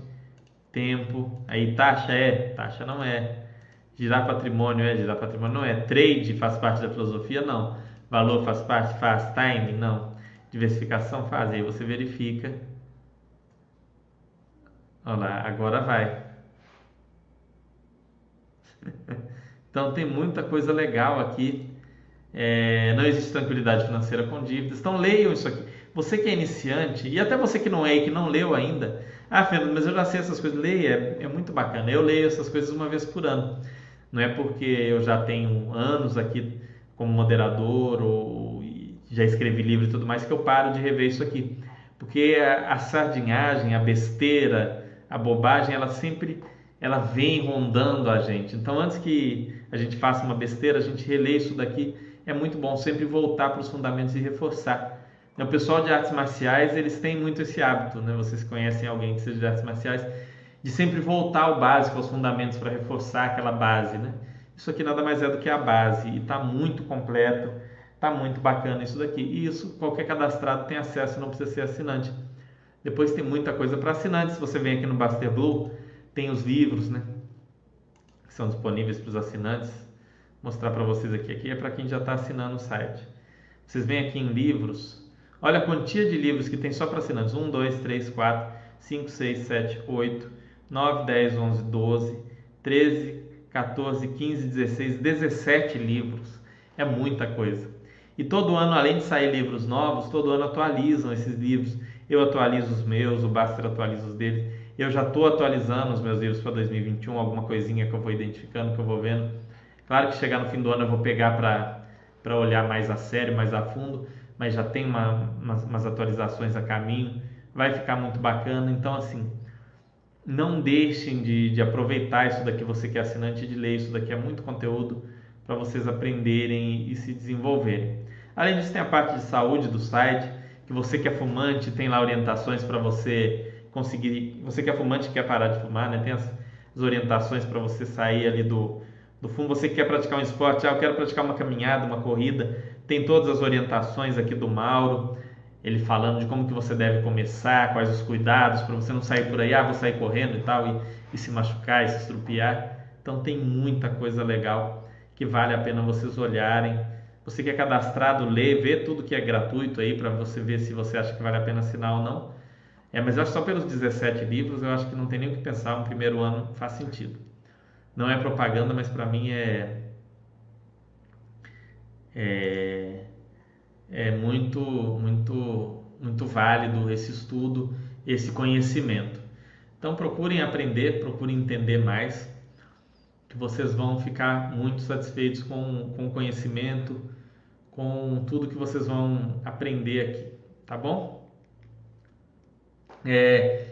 tempo, aí taxa é, taxa não é. Girar patrimônio é, girar patrimônio não é. Trade faz parte da filosofia, não. Valor faz parte, faz. Time, não. Diversificação faz. Aí você verifica. Olha lá, agora vai. Então tem muita coisa legal aqui. É, não existe tranquilidade financeira com dívidas. Então leiam isso aqui. Você que é iniciante, e até você que não é e que não leu ainda, ah, Fernando, mas eu já sei essas coisas, leia, é, é muito bacana. Eu leio essas coisas uma vez por ano. Não é porque eu já tenho anos aqui como moderador ou já escrevi livro e tudo mais que eu paro de rever isso aqui. Porque a, a sardinhagem, a besteira, a bobagem, ela sempre ela vem rondando a gente. Então, antes que a gente faça uma besteira, a gente relê isso daqui. É muito bom sempre voltar para os fundamentos e reforçar. O pessoal de artes marciais, eles têm muito esse hábito, né? Vocês conhecem alguém que seja de artes marciais, de sempre voltar ao básico, aos fundamentos, para reforçar aquela base, né? Isso aqui nada mais é do que a base e está muito completo, está muito bacana isso daqui. E isso qualquer cadastrado tem acesso, não precisa ser assinante. Depois tem muita coisa para assinantes. Você vem aqui no Baster Blue, tem os livros, né? Que são disponíveis para os assinantes. Vou mostrar para vocês aqui. Aqui é para quem já está assinando o site. Vocês vêm aqui em livros. Olha a quantia de livros que tem só para assinantes: 1, 2, 3, 4, 5, 6, 7, 8, 9, 10, 11, 12, 13, 14, 15, 16, 17 livros. É muita coisa. E todo ano, além de sair livros novos, todo ano atualizam esses livros. Eu atualizo os meus, o Baster atualiza os dele. Eu já estou atualizando os meus livros para 2021, alguma coisinha que eu vou identificando, que eu vou vendo. Claro que chegar no fim do ano eu vou pegar para olhar mais a sério, mais a fundo, mas já tem uma, umas, umas atualizações a caminho, vai ficar muito bacana. Então, assim, não deixem de, de aproveitar isso daqui, você que é assinante, de ler isso daqui, é muito conteúdo para vocês aprenderem e se desenvolverem. Além disso, tem a parte de saúde do site, que você que é fumante tem lá orientações para você conseguir. Você que é fumante quer parar de fumar, né? Tem as, as orientações para você sair ali do, do fundo. Você quer praticar um esporte, ah, eu quero praticar uma caminhada, uma corrida, tem todas as orientações aqui do Mauro, ele falando de como que você deve começar, quais os cuidados para você não sair por aí, ah, vou sair correndo e tal, e, e se machucar, e se estrupiar. Então tem muita coisa legal que vale a pena vocês olharem. Você que é cadastrado, lê, vê tudo que é gratuito aí para você ver se você acha que vale a pena assinar ou não. É, mas eu acho que só pelos 17 livros eu acho que não tem nem o que pensar, um primeiro ano faz sentido. Não é propaganda, mas para mim é, é é muito muito muito válido esse estudo, esse conhecimento. Então procurem aprender, procurem entender mais que vocês vão ficar muito satisfeitos com, com o conhecimento, com tudo que vocês vão aprender aqui, tá bom? É,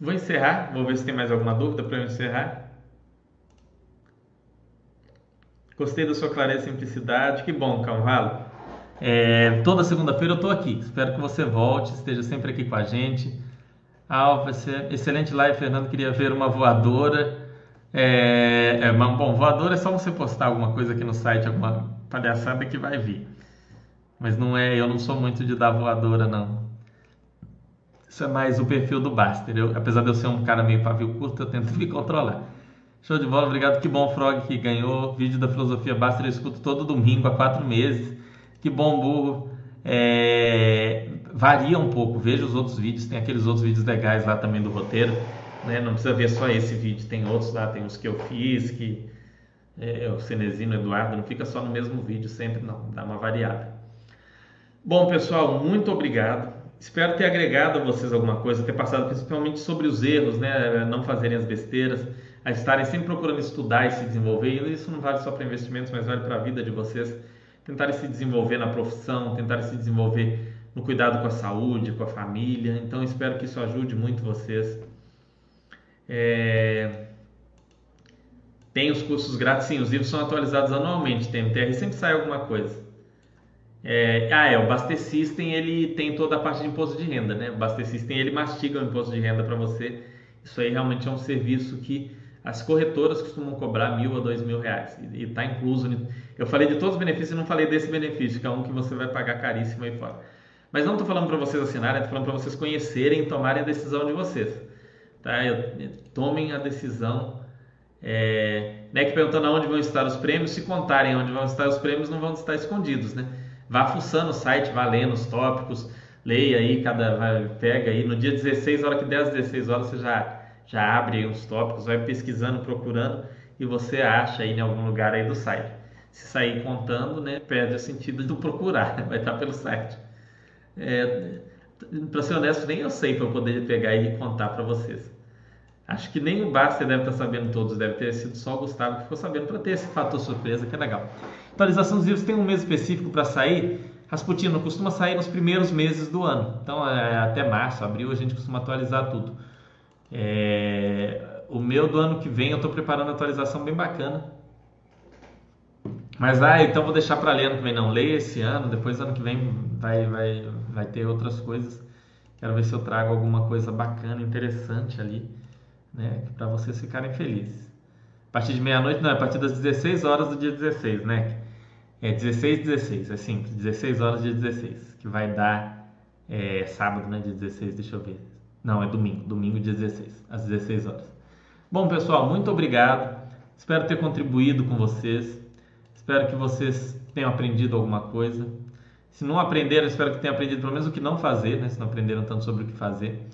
vou encerrar, vou ver se tem mais alguma dúvida para eu encerrar. Gostei da sua clareza e simplicidade, que bom, Calvalo. É, toda segunda-feira eu estou aqui, espero que você volte, esteja sempre aqui com a gente. Alfa, excelente live, Fernando. Queria ver uma voadora. É, é, bom, voador é só você postar alguma coisa aqui no site, alguma palhaçada que vai vir. Mas não é, eu não sou muito de dar voadora, não. Isso é mais o perfil do Baster. Eu, apesar de eu ser um cara meio pavio curto, eu tento me controlar. Show de bola, obrigado. Que bom, Frog, que ganhou. Vídeo da Filosofia Baster eu escuto todo domingo há quatro meses. Que bom, burro. É, varia um pouco, veja os outros vídeos, tem aqueles outros vídeos legais lá também do roteiro né? Não precisa ver só esse vídeo, tem outros lá, tem os que eu fiz, que é, o Cenezino, o Eduardo, não fica só no mesmo vídeo sempre, não, dá uma variada. Bom, pessoal, muito obrigado. Espero ter agregado a vocês alguma coisa, ter passado principalmente sobre os erros, né? Não fazerem as besteiras, a estarem sempre procurando estudar e se desenvolver. E isso não vale só para investimentos, mas vale para a vida de vocês. Tentarem se desenvolver na profissão, tentarem se desenvolver no cuidado com a saúde, com a família. Então, espero que isso ajude muito vocês. É... Tem os cursos grátis, sim, os livros são atualizados anualmente, tem MTR, sempre sai alguma coisa. É... Ah, é, o Baster System, ele tem toda a parte de imposto de renda, né? O Baster System, ele mastiga o imposto de renda para você. Isso aí realmente é um serviço que as corretoras costumam cobrar mil a dois mil reais e está incluso. Eu falei de todos os benefícios e não falei desse benefício, que é um que você vai pagar caríssimo aí fora. Mas não estou falando para vocês assinarem, estou falando para vocês conhecerem e tomarem a decisão de vocês. Tá? Tomem a decisão. É, né, que perguntando aonde vão estar os prêmios, se contarem onde vão estar os prêmios, não vão estar escondidos, né? Vá fuçando o site, vá lendo os tópicos, leia aí, cada, pega aí, no dia 16, hora que der às 16 horas, você já, já abre aí os tópicos, vai pesquisando, procurando e você acha aí em algum lugar aí do site. Se sair contando, né, perde o sentido do procurar, vai estar pelo site. É, para ser honesto, nem eu sei para poder pegar e contar para vocês. Acho que nem o Baster deve estar sabendo todos, deve ter sido só o Gustavo que ficou sabendo para ter esse fator surpresa que é legal. Atualização dos livros tem um mês específico para sair. Rasputin costuma sair nos primeiros meses do ano, então é, até março, abril a gente costuma atualizar tudo. É, o meu do ano que vem eu estou preparando uma atualização bem bacana. Mas ah, então vou deixar para ler ano que vem não. Leia esse ano, depois ano que vem vai, vai, vai ter outras coisas. Quero ver se eu trago alguma coisa bacana, interessante ali né? Para vocês ficarem felizes. A partir de meia-noite, não, é a partir das 16 horas do dia 16, né? É 16, 16, é simples, 16 horas dia 16, que vai dar é, sábado, né? Dia 16, deixa eu ver. Não, é domingo, domingo dia 16, às 16 horas. Bom, pessoal, muito obrigado. Espero ter contribuído com vocês. Espero que vocês tenham aprendido alguma coisa. Se não aprenderam, espero que tenham aprendido pelo menos o que não fazer, né? Se não aprenderam tanto sobre o que fazer.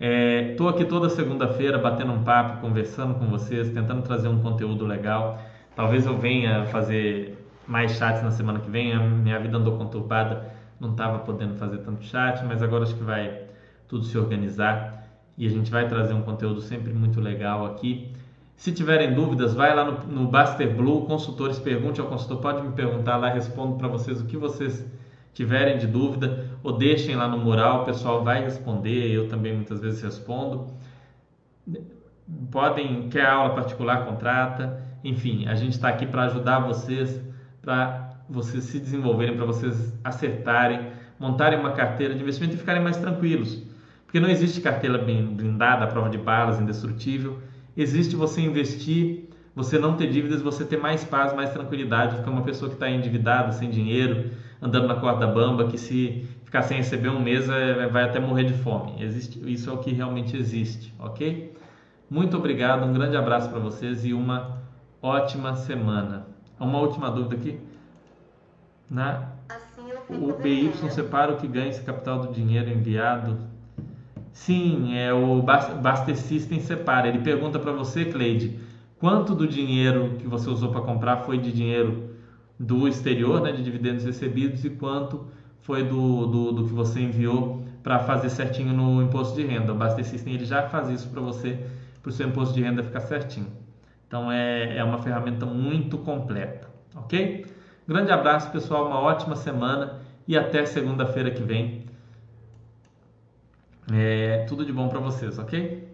Estou é, aqui toda segunda-feira batendo um papo, conversando com vocês, tentando trazer um conteúdo legal. Talvez eu venha fazer mais chats na semana que vem. A minha vida andou conturbada, não estava podendo fazer tanto chat, mas agora acho que vai tudo se organizar e a gente vai trazer um conteúdo sempre muito legal aqui. Se tiverem dúvidas, vai lá no, no Baster Blue, consultores, pergunte ao consultor, pode me perguntar lá, respondo para vocês o que vocês tiverem de dúvida, ou deixem lá no mural, o pessoal vai responder, eu também muitas vezes respondo. Podem, quer aula particular, contrata. Enfim, a gente está aqui para ajudar vocês, para vocês se desenvolverem, para vocês acertarem, montarem uma carteira de investimento e ficarem mais tranquilos. Porque não existe carteira blindada, à prova de balas, indestrutível. existe você investir, você não ter dívidas, você ter mais paz, mais tranquilidade, ficar uma pessoa que está endividada, sem dinheiro, andando na corda bamba, que se ficar sem receber um mês vai até morrer de fome. Existe, isso é o que realmente existe, ok? Muito obrigado, um grande abraço para vocês e uma ótima semana. Uma última dúvida aqui. Na, assim o BY separa o que ganha esse capital do dinheiro enviado? Sim, é o Baster System separa. Ele pergunta para você, Cleide, quanto do dinheiro que você usou para comprar foi de dinheiro do exterior, né, de dividendos recebidos, e quanto foi do, do, do que você enviou para fazer certinho no imposto de renda. O Baster System ele já faz isso para você, para o seu imposto de renda ficar certinho. Então é, é uma ferramenta muito completa, ok? Grande abraço, pessoal, uma ótima semana e até segunda-feira que vem. É, tudo de bom para vocês, ok?